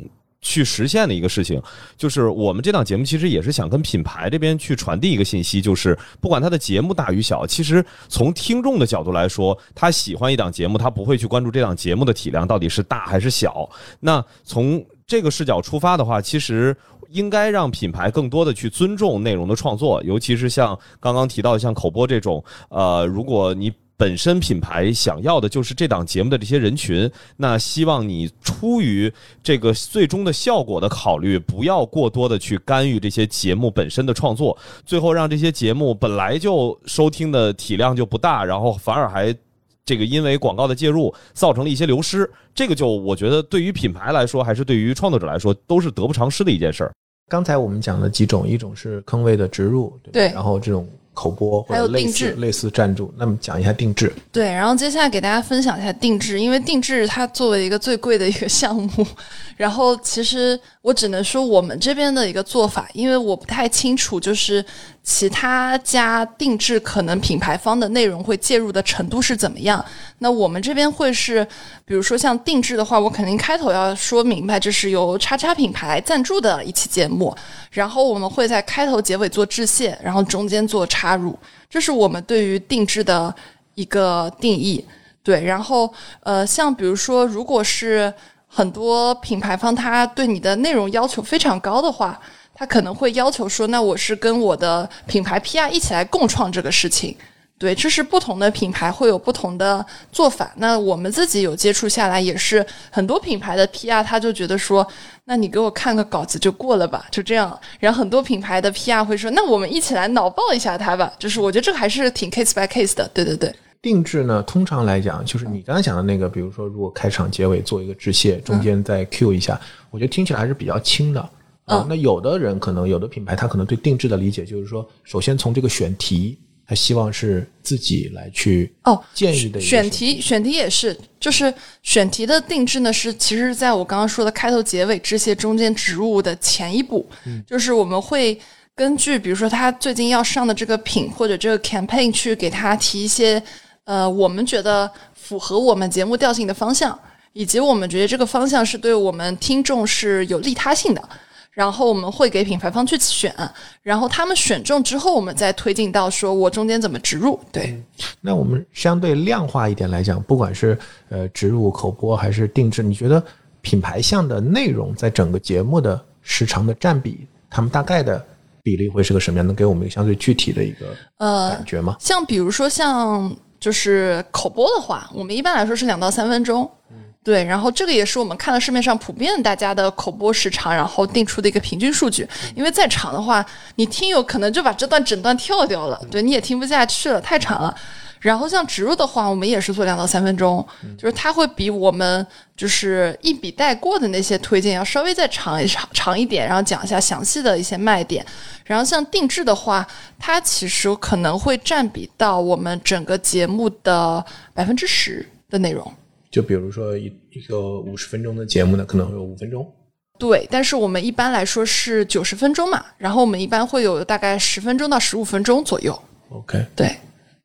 去实现的一个事情，就是我们这档节目其实也是想跟品牌这边去传递一个信息，就是不管他的节目大与小，其实从听众的角度来说，他喜欢一档节目，他不会去关注这档节目的体量到底是大还是小。那从这个视角出发的话，其实应该让品牌更多的去尊重内容的创作，尤其是像刚刚提到的像口播这种，呃，如果你。本身品牌想要的就是这档节目的这些人群，那希望你出于这个最终的效果的考虑，不要过多的去干预这些节目本身的创作，最后让这些节目本来就收听的体量就不大，然后反而还这个因为广告的介入造成了一些流失，这个就我觉得对于品牌来说，还是对于创作者来说，都是得不偿失的一件事儿。刚才我们讲了几种，一种是坑位的植入，对，然后这种。口播或者类似类似赞助，那么讲一下定制。对，然后接下来给大家分享一下定制，因为定制它作为一个最贵的一个项目，然后其实我只能说我们这边的一个做法，因为我不太清楚，就是其他家定制可能品牌方的内容会介入的程度是怎么样。那我们这边会是，比如说像定制的话，我肯定开头要说明白，这是由叉叉品牌赞助的一期节目，然后我们会在开头结尾做致谢，然后中间做插。入，这是我们对于定制的一个定义。对，然后呃，像比如说，如果是很多品牌方他对你的内容要求非常高的话，他可能会要求说，那我是跟我的品牌 PR 一起来共创这个事情。对，这是不同的品牌会有不同的做法。那我们自己有接触下来，也是很多品牌的 PR，他就觉得说，那你给我看个稿子就过了吧，就这样。然后很多品牌的 PR 会说，那我们一起来脑爆一下它吧。就是我觉得这个还是挺 case by case 的。对对对，定制呢，通常来讲，就是你刚才讲的那个，比如说如果开场结尾做一个致谢，中间再 Q 一下，我觉得听起来还是比较轻的。啊，那有的人可能有的品牌他可能对定制的理解就是说，首先从这个选题。他希望是自己来去哦建议的选题，选题也是，就是选题的定制呢，是其实在我刚刚说的开头、结尾、这些中间植入的前一步，就是我们会根据比如说他最近要上的这个品或者这个 campaign 去给他提一些呃我们觉得符合我们节目调性的方向，以及我们觉得这个方向是对我们听众是有利他性的。然后我们会给品牌方去选，然后他们选中之后，我们再推进到说我中间怎么植入。对，那我们相对量化一点来讲，不管是呃植入口播还是定制，你觉得品牌项的内容在整个节目的时长的占比，他们大概的比例会是个什么样？能给我们一个相对具体的一个呃感觉吗？像比如说像就是口播的话，我们一般来说是两到三分钟。对，然后这个也是我们看了市面上普遍大家的口播时长，然后定出的一个平均数据。因为再长的话，你听友可能就把这段整段跳掉了，对，你也听不下去了，太长了。然后像植入的话，我们也是做两到三分钟，就是它会比我们就是一笔带过的那些推荐要稍微再长一长长一点，然后讲一下详细的一些卖点。然后像定制的话，它其实可能会占比到我们整个节目的百分之十的内容。就比如说一一个五十分钟的节目呢，可能会有五分钟。对，但是我们一般来说是九十分钟嘛，然后我们一般会有大概十分钟到十五分钟左右。OK，对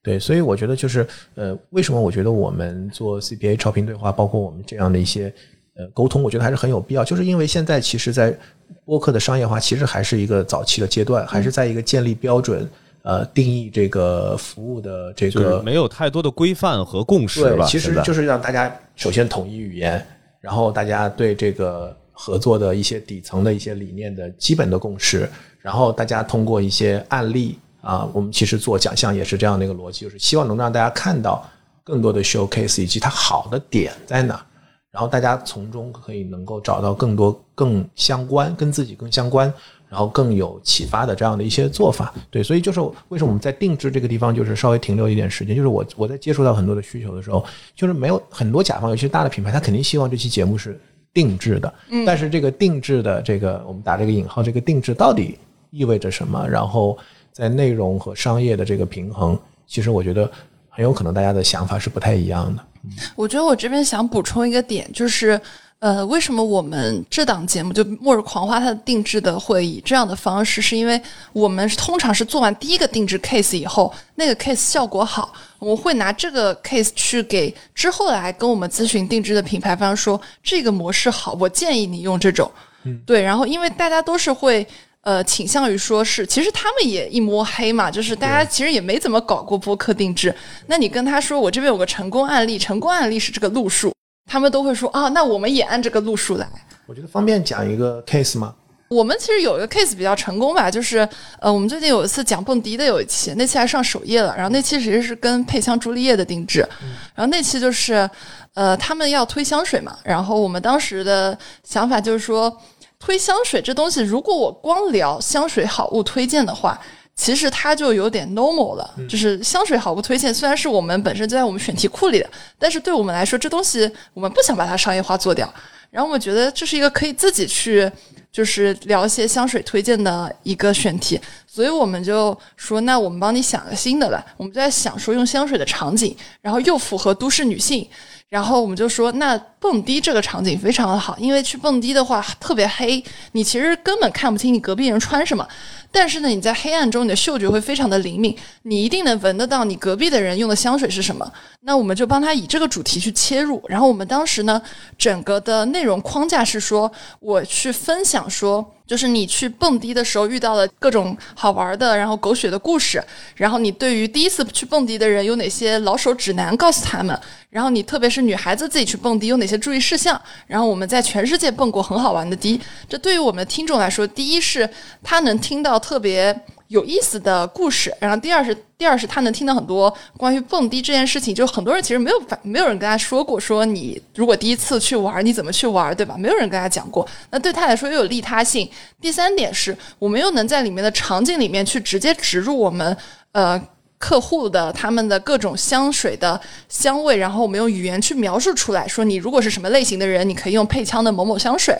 对，所以我觉得就是呃，为什么我觉得我们做 CPA 超频对话，包括我们这样的一些呃沟通，我觉得还是很有必要，就是因为现在其实，在播客的商业化其实还是一个早期的阶段，还是在一个建立标准。呃定义这个服务的这就是个没有太多的规范和共识？其实就是让大家首先统一语言，然后大家对这个合作的一些底层的一些理念的基本的共识，然后大家通过一些案例啊，我们其实做奖项也是这样的一个逻辑，就是希望能让大家看到更多的 showcase 以及它好的点在哪，然后大家从中可以能够找到更多更相关、跟自己更相关。然后更有启发的这样的一些做法，对，所以就是为什么我们在定制这个地方就是稍微停留一点时间，就是我我在接触到很多的需求的时候，就是没有很多甲方，尤其是大的品牌，他肯定希望这期节目是定制的，嗯，但是这个定制的这个我们打这个引号，这个定制到底意味着什么？然后在内容和商业的这个平衡，其实我觉得很有可能大家的想法是不太一样的。我觉得我这边想补充一个点，就是。呃，为什么我们这档节目就《末日狂花》它的定制的会以这样的方式？是因为我们通常是做完第一个定制 case 以后，那个 case 效果好，我们会拿这个 case 去给之后来跟我们咨询定制的品牌方说，这个模式好，我建议你用这种。嗯，对。然后，因为大家都是会呃倾向于说是，其实他们也一摸黑嘛，就是大家其实也没怎么搞过播客定制。那你跟他说，我这边有个成功案例，成功案例是这个路数。他们都会说啊，那我们也按这个路数来。我觉得方便讲一个 case 吗？我们其实有一个 case 比较成功吧，就是呃，我们最近有一次讲蹦迪的有一期，那期还上首页了。然后那期其实是跟配香朱丽叶的定制，然后那期就是呃，他们要推香水嘛。然后我们当时的想法就是说，推香水这东西，如果我光聊香水好物推荐的话。其实它就有点 normal 了，就是香水好不推荐，虽然是我们本身就在我们选题库里的，但是对我们来说，这东西我们不想把它商业化做掉。然后我们觉得这是一个可以自己去，就是聊一些香水推荐的一个选题，所以我们就说，那我们帮你想个新的吧。我们就在想说，用香水的场景，然后又符合都市女性。然后我们就说，那蹦迪这个场景非常的好，因为去蹦迪的话特别黑，你其实根本看不清你隔壁人穿什么。但是呢，你在黑暗中，你的嗅觉会非常的灵敏，你一定能闻得到你隔壁的人用的香水是什么。那我们就帮他以这个主题去切入。然后我们当时呢，整个的内容框架是说，我去分享说。就是你去蹦迪的时候遇到了各种好玩的，然后狗血的故事，然后你对于第一次去蹦迪的人有哪些老手指南告诉他们，然后你特别是女孩子自己去蹦迪有哪些注意事项，然后我们在全世界蹦过很好玩的迪，这对于我们听众来说，第一是他能听到特别。有意思的故事，然后第二是第二是他能听到很多关于蹦迪这件事情，就很多人其实没有没有人跟他说过，说你如果第一次去玩，你怎么去玩，对吧？没有人跟他讲过，那对他来说又有利他性。第三点是我们又能在里面的场景里面去直接植入我们呃客户的他们的各种香水的香味，然后我们用语言去描述出来，说你如果是什么类型的人，你可以用配枪的某某香水。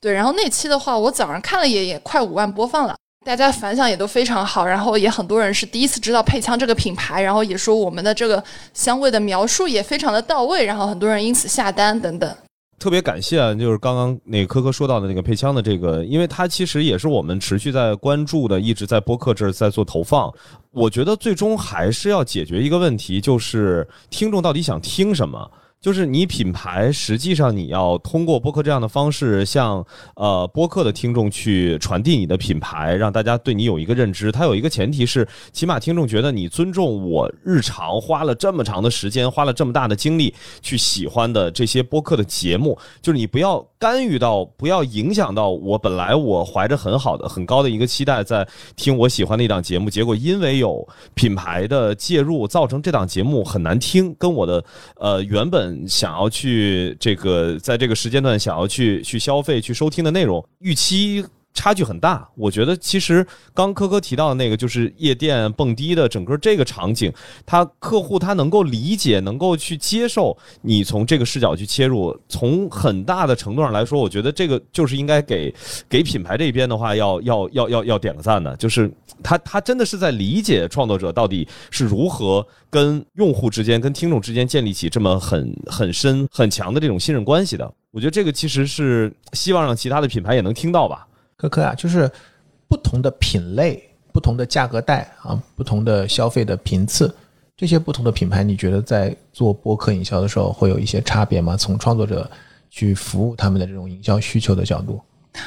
对，然后那期的话，我早上看了也也快五万播放了。大家反响也都非常好，然后也很多人是第一次知道配枪这个品牌，然后也说我们的这个香味的描述也非常的到位，然后很多人因此下单等等。特别感谢啊，就是刚刚那个科科说到的那个配枪的这个，因为它其实也是我们持续在关注的，一直在播客这儿在做投放。我觉得最终还是要解决一个问题，就是听众到底想听什么。就是你品牌，实际上你要通过播客这样的方式，向呃播客的听众去传递你的品牌，让大家对你有一个认知。它有一个前提是，起码听众觉得你尊重我日常花了这么长的时间，花了这么大的精力去喜欢的这些播客的节目。就是你不要干预到，不要影响到我本来我怀着很好的、很高的一个期待在听我喜欢的一档节目，结果因为有品牌的介入，造成这档节目很难听，跟我的呃原本。想要去这个，在这个时间段想要去去消费、去收听的内容，预期。差距很大，我觉得其实刚科科提到的那个就是夜店蹦迪的整个这个场景，他客户他能够理解，能够去接受你从这个视角去切入，从很大的程度上来说，我觉得这个就是应该给给品牌这边的话要要要要要点个赞的，就是他他真的是在理解创作者到底是如何跟用户之间、跟听众之间建立起这么很很深很强的这种信任关系的。我觉得这个其实是希望让其他的品牌也能听到吧。科科啊，就是不同的品类、不同的价格带啊、不同的消费的频次，这些不同的品牌，你觉得在做播客营销的时候会有一些差别吗？从创作者去服务他们的这种营销需求的角度，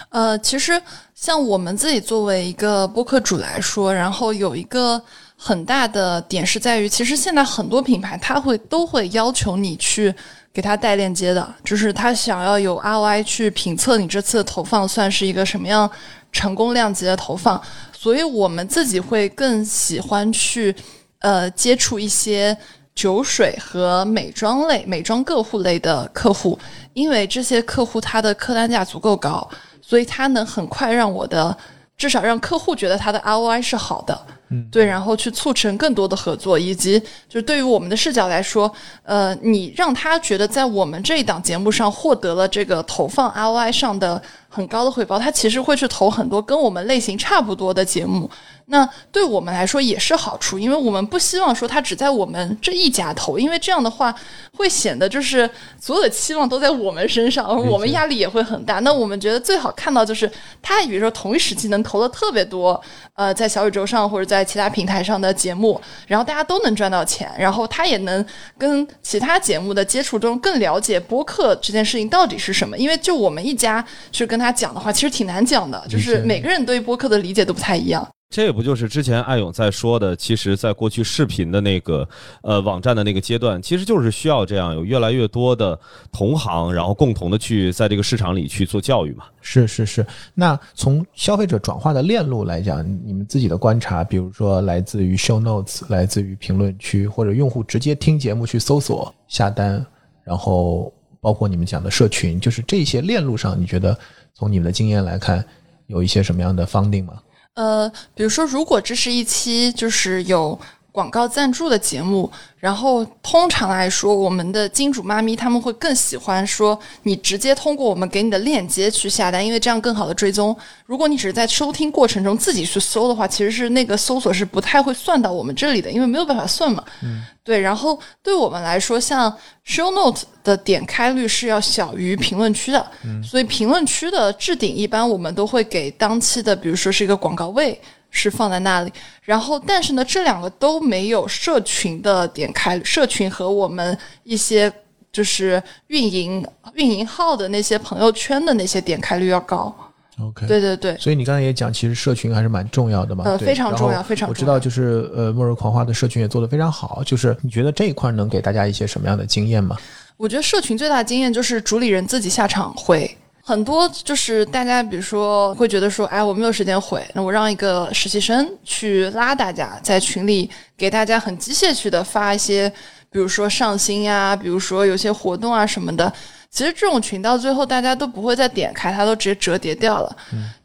呃，其实像我们自己作为一个播客主来说，然后有一个很大的点是在于，其实现在很多品牌它会都会要求你去给他带链接的，就是他想要有 ROI 去评测你这次的投放算是一个什么样成功量级的投放，所以我们自己会更喜欢去呃接触一些。酒水和美妆类、美妆个护类的客户，因为这些客户他的客单价足够高，所以他能很快让我的至少让客户觉得他的 ROI 是好的，嗯，对，然后去促成更多的合作，以及就是对于我们的视角来说，呃，你让他觉得在我们这一档节目上获得了这个投放 ROI 上的很高的回报，他其实会去投很多跟我们类型差不多的节目。那对我们来说也是好处，因为我们不希望说他只在我们这一家投，因为这样的话会显得就是所有的期望都在我们身上，而我们压力也会很大。那我们觉得最好看到就是他，比如说同一时期能投的特别多，呃，在小宇宙上或者在其他平台上的节目，然后大家都能赚到钱，然后他也能跟其他节目的接触中更了解播客这件事情到底是什么。因为就我们一家去跟他讲的话，其实挺难讲的，就是每个人对播客的理解都不太一样。这不就是之前艾勇在说的，其实，在过去视频的那个呃网站的那个阶段，其实就是需要这样有越来越多的同行，然后共同的去在这个市场里去做教育嘛。是是是。那从消费者转化的链路来讲，你们自己的观察，比如说来自于 show notes，来自于评论区，或者用户直接听节目去搜索下单，然后包括你们讲的社群，就是这些链路上，你觉得从你们的经验来看，有一些什么样的方定吗？呃，比如说，如果这是一期就是有广告赞助的节目，然后通常来说，我们的金主妈咪他们会更喜欢说你直接通过我们给你的链接去下单，因为这样更好的追踪。如果你只是在收听过程中自己去搜的话，其实是那个搜索是不太会算到我们这里的，因为没有办法算嘛。嗯，对。然后对我们来说，像 Show Note 的点开率是要小于评论区的，所以评论区的置顶一般我们都会给当期的，比如说是一个广告位。是放在那里，然后但是呢，这两个都没有社群的点开，社群和我们一些就是运营运营号的那些朋友圈的那些点开率要高。OK，对对对，所以你刚才也讲，其实社群还是蛮重要的嘛。呃，非常重要，非常重要。我知道，就是呃，末日狂花的社群也做得非常好。就是你觉得这一块能给大家一些什么样的经验吗？我觉得社群最大的经验就是主理人自己下场回。很多就是大家，比如说会觉得说，哎，我没有时间回，那我让一个实习生去拉大家，在群里给大家很机械去的发一些，比如说上新呀，比如说有些活动啊什么的。其实这种群到最后大家都不会再点开，它都直接折叠掉了。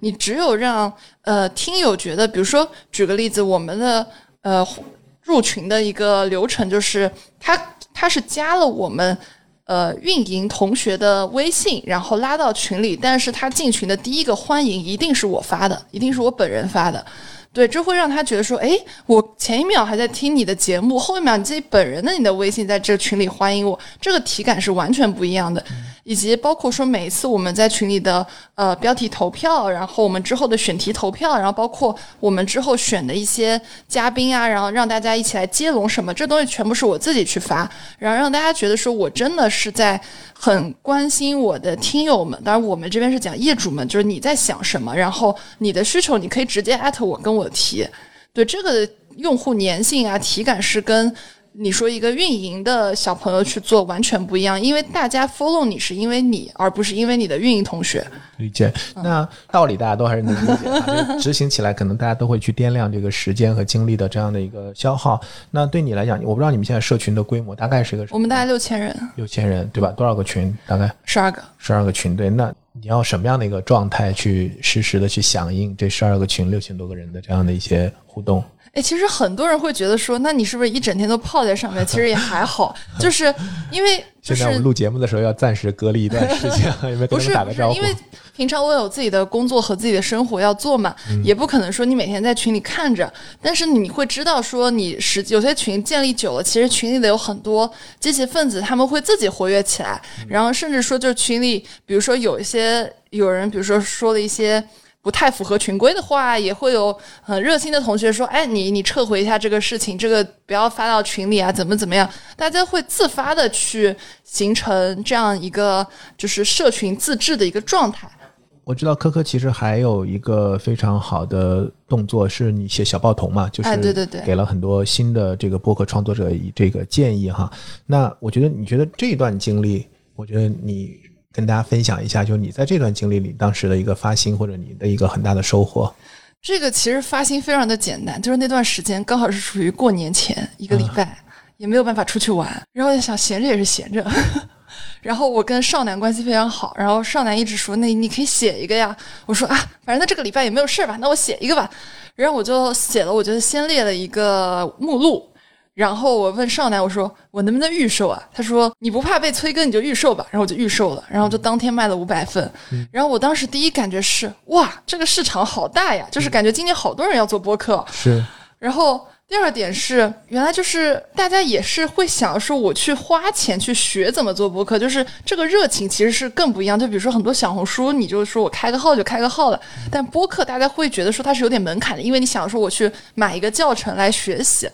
你只有让呃听友觉得，比如说举个例子，我们的呃入群的一个流程就是，他他是加了我们。呃，运营同学的微信，然后拉到群里，但是他进群的第一个欢迎一定是我发的，一定是我本人发的，对，这会让他觉得说，诶，我前一秒还在听你的节目，后一秒你自己本人的你的微信在这群里欢迎我，这个体感是完全不一样的。以及包括说每一次我们在群里的呃标题投票，然后我们之后的选题投票，然后包括我们之后选的一些嘉宾啊，然后让大家一起来接龙什么，这东西全部是我自己去发，然后让大家觉得说我真的是在很关心我的听友们。当然我们这边是讲业主们，就是你在想什么，然后你的需求你可以直接艾特我跟我提。对这个用户粘性啊，体感是跟。你说一个运营的小朋友去做完全不一样，因为大家 follow 你是因为你，而不是因为你的运营同学。理解。那道理大家都还是能理解啊，就执行起来可能大家都会去掂量这个时间和精力的这样的一个消耗。那对你来讲，我不知道你们现在社群的规模大概是个什么？我们大概六千人，六千人对吧？多少个群？大概十二个。十二个群对，那你要什么样的一个状态去实时的去响应这十二个群六千多个人的这样的一些互动？哎，其实很多人会觉得说，那你是不是一整天都泡在上面？其实也还好，就是因为现在我们录节目的时候要暂时隔离一段 *laughs* 时间，有没有跟他不是不是们打个招呼？因为平常我有自己的工作和自己的生活要做嘛，也不可能说你每天在群里看着，但是你会知道说你实有些群建立久了，其实群里的有很多积极分子，他们会自己活跃起来，然后甚至说就是群里，比如说有一些有人，比如说说了一些。不太符合群规的话，也会有很热心的同学说：“哎，你你撤回一下这个事情，这个不要发到群里啊，怎么怎么样？”大家会自发的去形成这样一个就是社群自治的一个状态。我知道科科其实还有一个非常好的动作，是你写小报童嘛，就是哎对对对给了很多新的这个播客创作者以这个建议哈。那我觉得你觉得这段经历，我觉得你跟大家分享一下，就你在这段经历里当时的一个发心或者你的一个很大的收获。这个其实发心非常的简单，就是那段时间刚好是属于过年前一个礼拜，也没有办法出去玩，然后就想闲着也是闲着。*laughs* 然后我跟少南关系非常好，然后少南一直说：“那你可以写一个呀。”我说：“啊，反正他这个礼拜也没有事吧，那我写一个吧。”然后我就写了，我觉得先列了一个目录，然后我问少南：“我说我能不能预售啊？”他说：“你不怕被催更，你就预售吧。”然后我就预售了，然后就当天卖了五百份。然后我当时第一感觉是：哇，这个市场好大呀！就是感觉今年好多人要做播客。是，然后第二点是，原来就是大家也是会想说，我去花钱去学怎么做播客，就是这个热情其实是更不一样。就比如说很多小红书，你就说我开个号就开个号了，但播客大家会觉得说它是有点门槛的，因为你想说我去买一个教程来学习。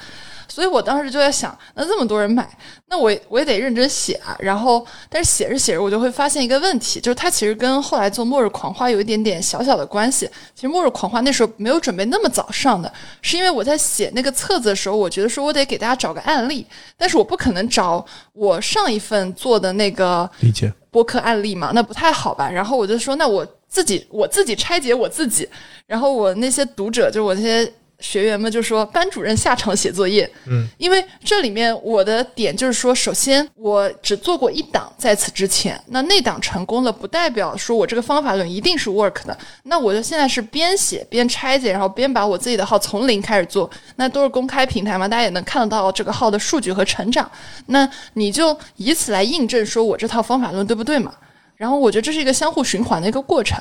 所以我当时就在想，那这么多人买，那我我也得认真写啊。然后，但是写着写着，我就会发现一个问题，就是它其实跟后来做《末日狂花》有一点点小小的关系。其实《末日狂花》那时候没有准备那么早上的，是因为我在写那个册子的时候，我觉得说我得给大家找个案例，但是我不可能找我上一份做的那个理解。播客案例嘛，那不太好吧？然后我就说，那我自己我自己拆解我自己，然后我那些读者，就我那些。学员们就说班主任下场写作业，嗯，因为这里面我的点就是说，首先我只做过一档，在此之前，那那档成功了，不代表说我这个方法论一定是 work 的。那我就现在是边写边拆解，然后边把我自己的号从零开始做，那都是公开平台嘛，大家也能看得到这个号的数据和成长。那你就以此来印证说我这套方法论对不对嘛？然后我觉得这是一个相互循环的一个过程。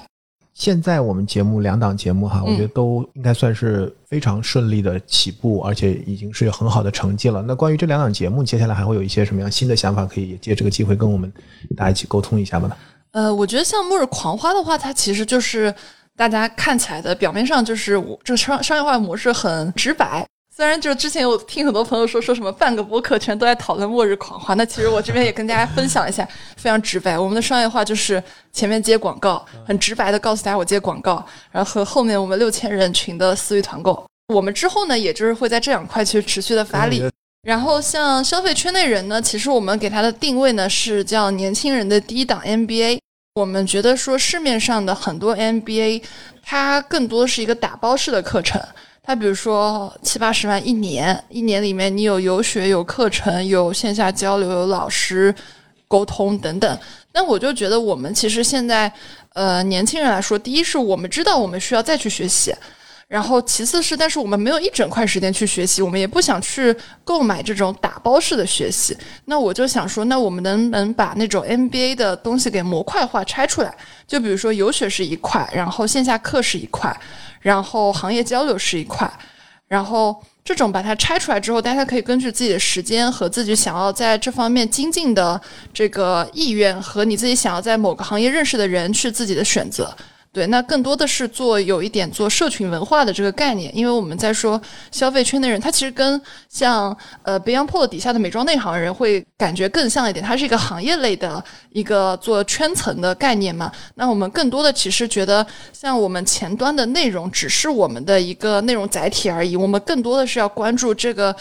现在我们节目两档节目哈，我觉得都应该算是非常顺利的起步，而且已经是有很好的成绩了。那关于这两档节目，接下来还会有一些什么样新的想法，可以借这个机会跟我们大家一起沟通一下吗？呃，我觉得像《末日狂花》的话，它其实就是大家看起来的表面上就是我这个商商业化模式很直白。虽然就之前有听很多朋友说说什么半个播客全都在讨论末日狂欢，那其实我这边也跟大家分享一下，非常直白。我们的商业化就是前面接广告，很直白的告诉大家我接广告，然后和后面我们六千人群的私域团购。我们之后呢，也就是会在这两块去持续的发力。然后像消费圈内人呢，其实我们给他的定位呢是叫年轻人的第一档 NBA。我们觉得说市面上的很多 NBA，它更多是一个打包式的课程。他比如说七八十万一年，一年里面你有游学、有课程、有线下交流、有老师沟通等等。那我就觉得我们其实现在，呃，年轻人来说，第一是我们知道我们需要再去学习，然后其次是，但是我们没有一整块时间去学习，我们也不想去购买这种打包式的学习。那我就想说，那我们能不能把那种 MBA 的东西给模块化拆出来？就比如说游学是一块，然后线下课是一块。然后行业交流是一块，然后这种把它拆出来之后，大家可以根据自己的时间和自己想要在这方面精进的这个意愿和你自己想要在某个行业认识的人去自己的选择。对，那更多的是做有一点做社群文化的这个概念，因为我们在说消费圈的人，他其实跟像呃 BeyondPod 底下的美妆内行人会感觉更像一点，它是一个行业类的一个做圈层的概念嘛。那我们更多的其实觉得，像我们前端的内容只是我们的一个内容载体而已，我们更多的是要关注这个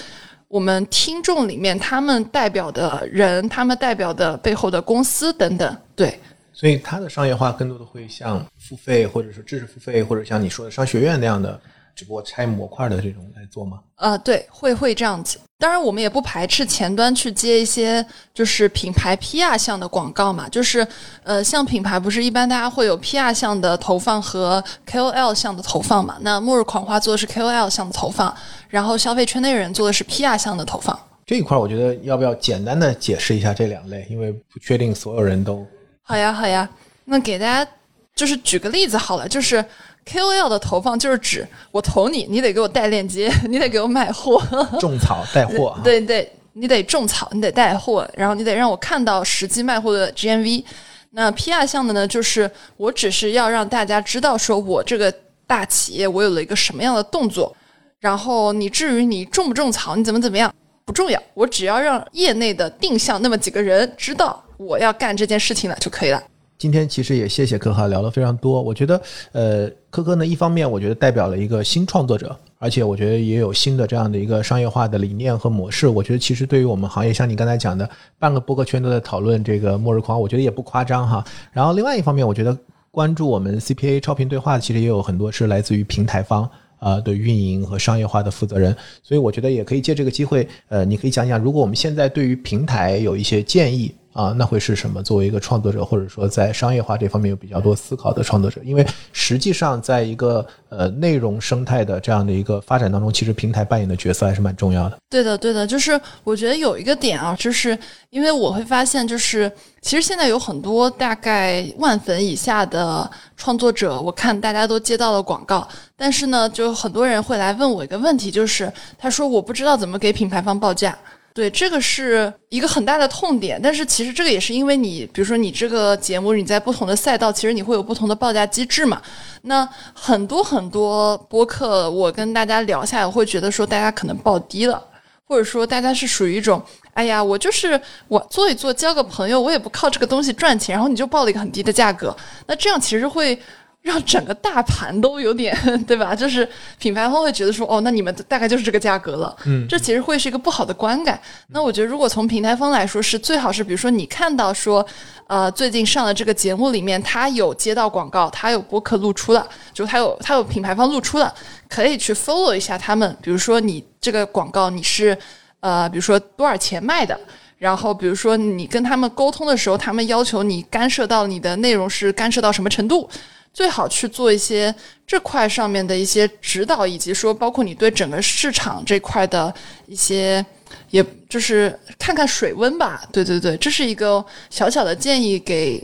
我们听众里面他们代表的人，他们代表的背后的公司等等，对。所以它的商业化更多的会像付费，或者说知识付费，或者像你说的商学院那样的，只不过拆模块的这种来做吗？呃，对，会会这样子。当然，我们也不排斥前端去接一些就是品牌 PR 项的广告嘛。就是呃，像品牌不是一般大家会有 PR 项的投放和 KOL 项的投放嘛？那末日狂花做的是 KOL 项的投放，然后消费圈内人做的是 PR 项的投放。这一块我觉得要不要简单的解释一下这两类？因为不确定所有人都。好呀，好呀，那给大家就是举个例子好了，就是 KOL 的投放就是指我投你，你得给我带链接，*laughs* 你得给我买货，种草带货，*laughs* 对对，你得种草，你得带货，然后你得让我看到实际卖货的 GMV。那 PR 项的呢，就是我只是要让大家知道，说我这个大企业我有了一个什么样的动作，然后你至于你种不种草，你怎么怎么样不重要，我只要让业内的定向那么几个人知道。我要干这件事情了就可以了。今天其实也谢谢科哈聊了非常多，我觉得呃科科呢一方面我觉得代表了一个新创作者，而且我觉得也有新的这样的一个商业化的理念和模式。我觉得其实对于我们行业，像你刚才讲的，半个播客圈都在讨论这个末日狂，我觉得也不夸张哈。然后另外一方面，我觉得关注我们 CPA 超频对话，其实也有很多是来自于平台方。啊的运营和商业化的负责人，所以我觉得也可以借这个机会，呃，你可以讲讲，如果我们现在对于平台有一些建议。啊，那会是什么？作为一个创作者，或者说在商业化这方面有比较多思考的创作者，因为实际上在一个呃内容生态的这样的一个发展当中，其实平台扮演的角色还是蛮重要的。对的，对的，就是我觉得有一个点啊，就是因为我会发现，就是其实现在有很多大概万粉以下的创作者，我看大家都接到了广告，但是呢，就很多人会来问我一个问题，就是他说我不知道怎么给品牌方报价。对，这个是一个很大的痛点，但是其实这个也是因为你，比如说你这个节目你在不同的赛道，其实你会有不同的报价机制嘛。那很多很多播客，我跟大家聊下来，我会觉得说大家可能报低了，或者说大家是属于一种，哎呀，我就是我做一做，交个朋友，我也不靠这个东西赚钱，然后你就报了一个很低的价格，那这样其实会。让整个大盘都有点，对吧？就是品牌方会觉得说，哦，那你们大概就是这个价格了。嗯，这其实会是一个不好的观感。那我觉得，如果从平台方来说，是最好是，比如说你看到说，呃，最近上的这个节目里面，他有接到广告，他有播客露出了，就他有他有品牌方露出了，可以去 follow 一下他们。比如说你这个广告你是，呃，比如说多少钱卖的？然后比如说你跟他们沟通的时候，他们要求你干涉到你的内容是干涉到什么程度？最好去做一些这块上面的一些指导，以及说包括你对整个市场这块的一些，也就是看看水温吧。对对对，这是一个小小的建议给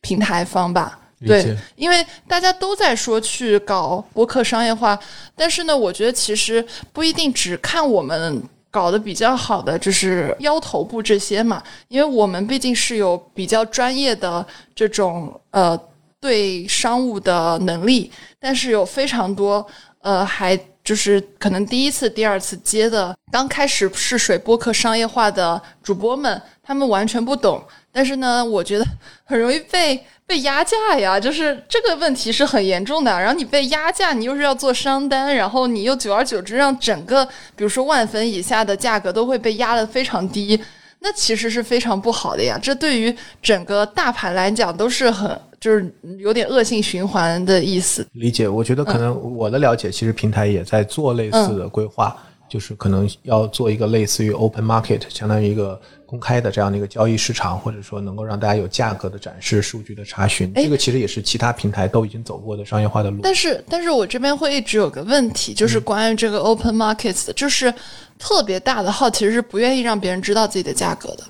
平台方吧。对，因为大家都在说去搞播客商业化，但是呢，我觉得其实不一定只看我们搞得比较好的，就是腰头部这些嘛，因为我们毕竟是有比较专业的这种呃。对商务的能力，但是有非常多呃，还就是可能第一次、第二次接的，刚开始试水播客商业化的主播们，他们完全不懂。但是呢，我觉得 *laughs* 很容易被被压价呀，就是这个问题是很严重的。然后你被压价，你又是要做商单，然后你又久而久之让整个，比如说万粉以下的价格都会被压得非常低，那其实是非常不好的呀。这对于整个大盘来讲都是很。就是有点恶性循环的意思。理解，我觉得可能我的了解，其实平台也在做类似的规划，就是可能要做一个类似于 open market，相当于一个公开的这样的一个交易市场，或者说能够让大家有价格的展示、数据的查询。这个其实也是其他平台都已经走过的商业化的路。但是，但是我这边会一直有个问题，就是关于这个 open markets，就是特别大的号其实是不愿意让别人知道自己的价格的。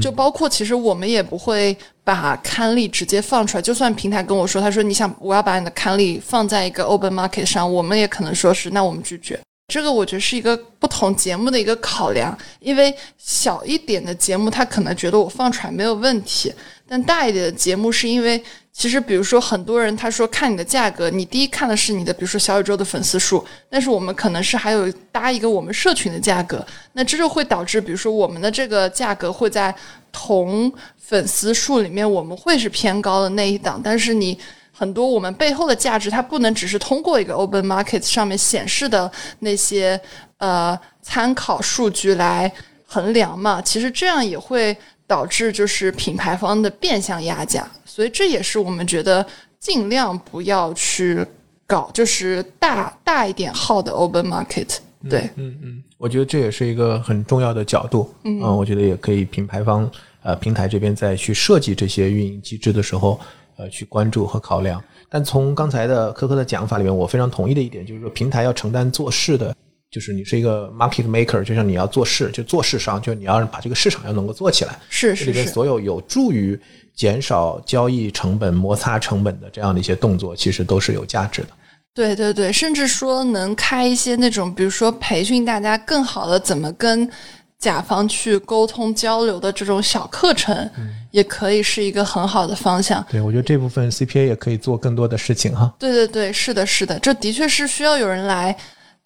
就包括其实我们也不会把刊例直接放出来，就算平台跟我说，他说你想我要把你的刊例放在一个 open market 上，我们也可能说是那我们拒绝。这个我觉得是一个不同节目的一个考量，因为小一点的节目他可能觉得我放出来没有问题，但大一点的节目是因为。其实，比如说，很多人他说看你的价格，你第一看的是你的，比如说小宇宙的粉丝数，但是我们可能是还有搭一个我们社群的价格，那这就会导致，比如说我们的这个价格会在同粉丝数里面，我们会是偏高的那一档，但是你很多我们背后的价值，它不能只是通过一个 open market 上面显示的那些呃参考数据来衡量嘛，其实这样也会导致就是品牌方的变相压价。所以这也是我们觉得尽量不要去搞，就是大大一点号的 open market。对，嗯嗯，我觉得这也是一个很重要的角度。嗯，我觉得也可以品牌方呃平台这边在去设计这些运营机制的时候，呃去关注和考量。但从刚才的科科的讲法里面，我非常同意的一点就是说，平台要承担做事的，就是你是一个 market maker，就像你要做事，就做市商，就你要把这个市场要能够做起来。是是是。里边所有有助于。减少交易成本、摩擦成本的这样的一些动作，其实都是有价值的。对对对，甚至说能开一些那种，比如说培训大家更好的怎么跟甲方去沟通交流的这种小课程，也可以是一个很好的方向。对，我觉得这部分 CPA 也可以做更多的事情哈。对对对，是的，是的，这的确是需要有人来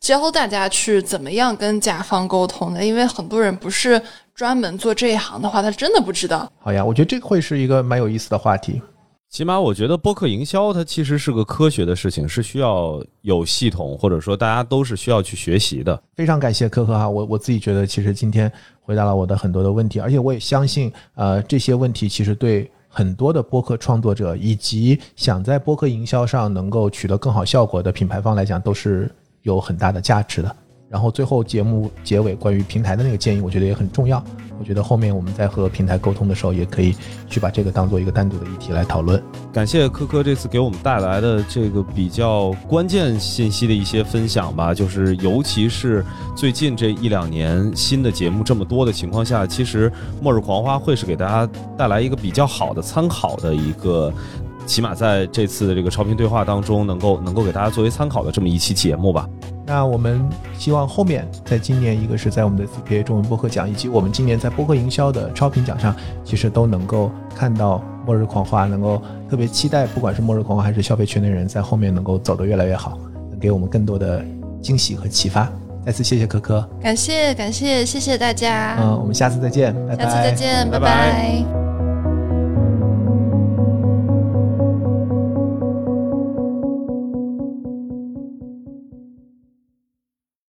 教大家去怎么样跟甲方沟通的，因为很多人不是。专门做这一行的话，他真的不知道。好呀，我觉得这个会是一个蛮有意思的话题。起码我觉得播客营销它其实是个科学的事情，是需要有系统，或者说大家都是需要去学习的。非常感谢科科哈，我我自己觉得其实今天回答了我的很多的问题，而且我也相信，呃，这些问题其实对很多的播客创作者以及想在播客营销上能够取得更好效果的品牌方来讲，都是有很大的价值的。然后最后节目结尾关于平台的那个建议，我觉得也很重要。我觉得后面我们在和平台沟通的时候，也可以去把这个当做一个单独的议题来讨论。感谢科科这次给我们带来的这个比较关键信息的一些分享吧，就是尤其是最近这一两年新的节目这么多的情况下，其实《末日狂花》会是给大家带来一个比较好的参考的一个。起码在这次的这个超频对话当中，能够能够给大家作为参考的这么一期节目吧。那我们希望后面在今年，一个是在我们的 CPA 中文播客奖，以及我们今年在播客营销的超频奖上，其实都能够看到末日狂花，能够特别期待，不管是末日狂花还是消费圈的人，在后面能够走得越来越好，能给我们更多的惊喜和启发。再次谢谢可可，感谢感谢谢谢大家，嗯，我们下次再见，拜拜，下次再见，拜拜。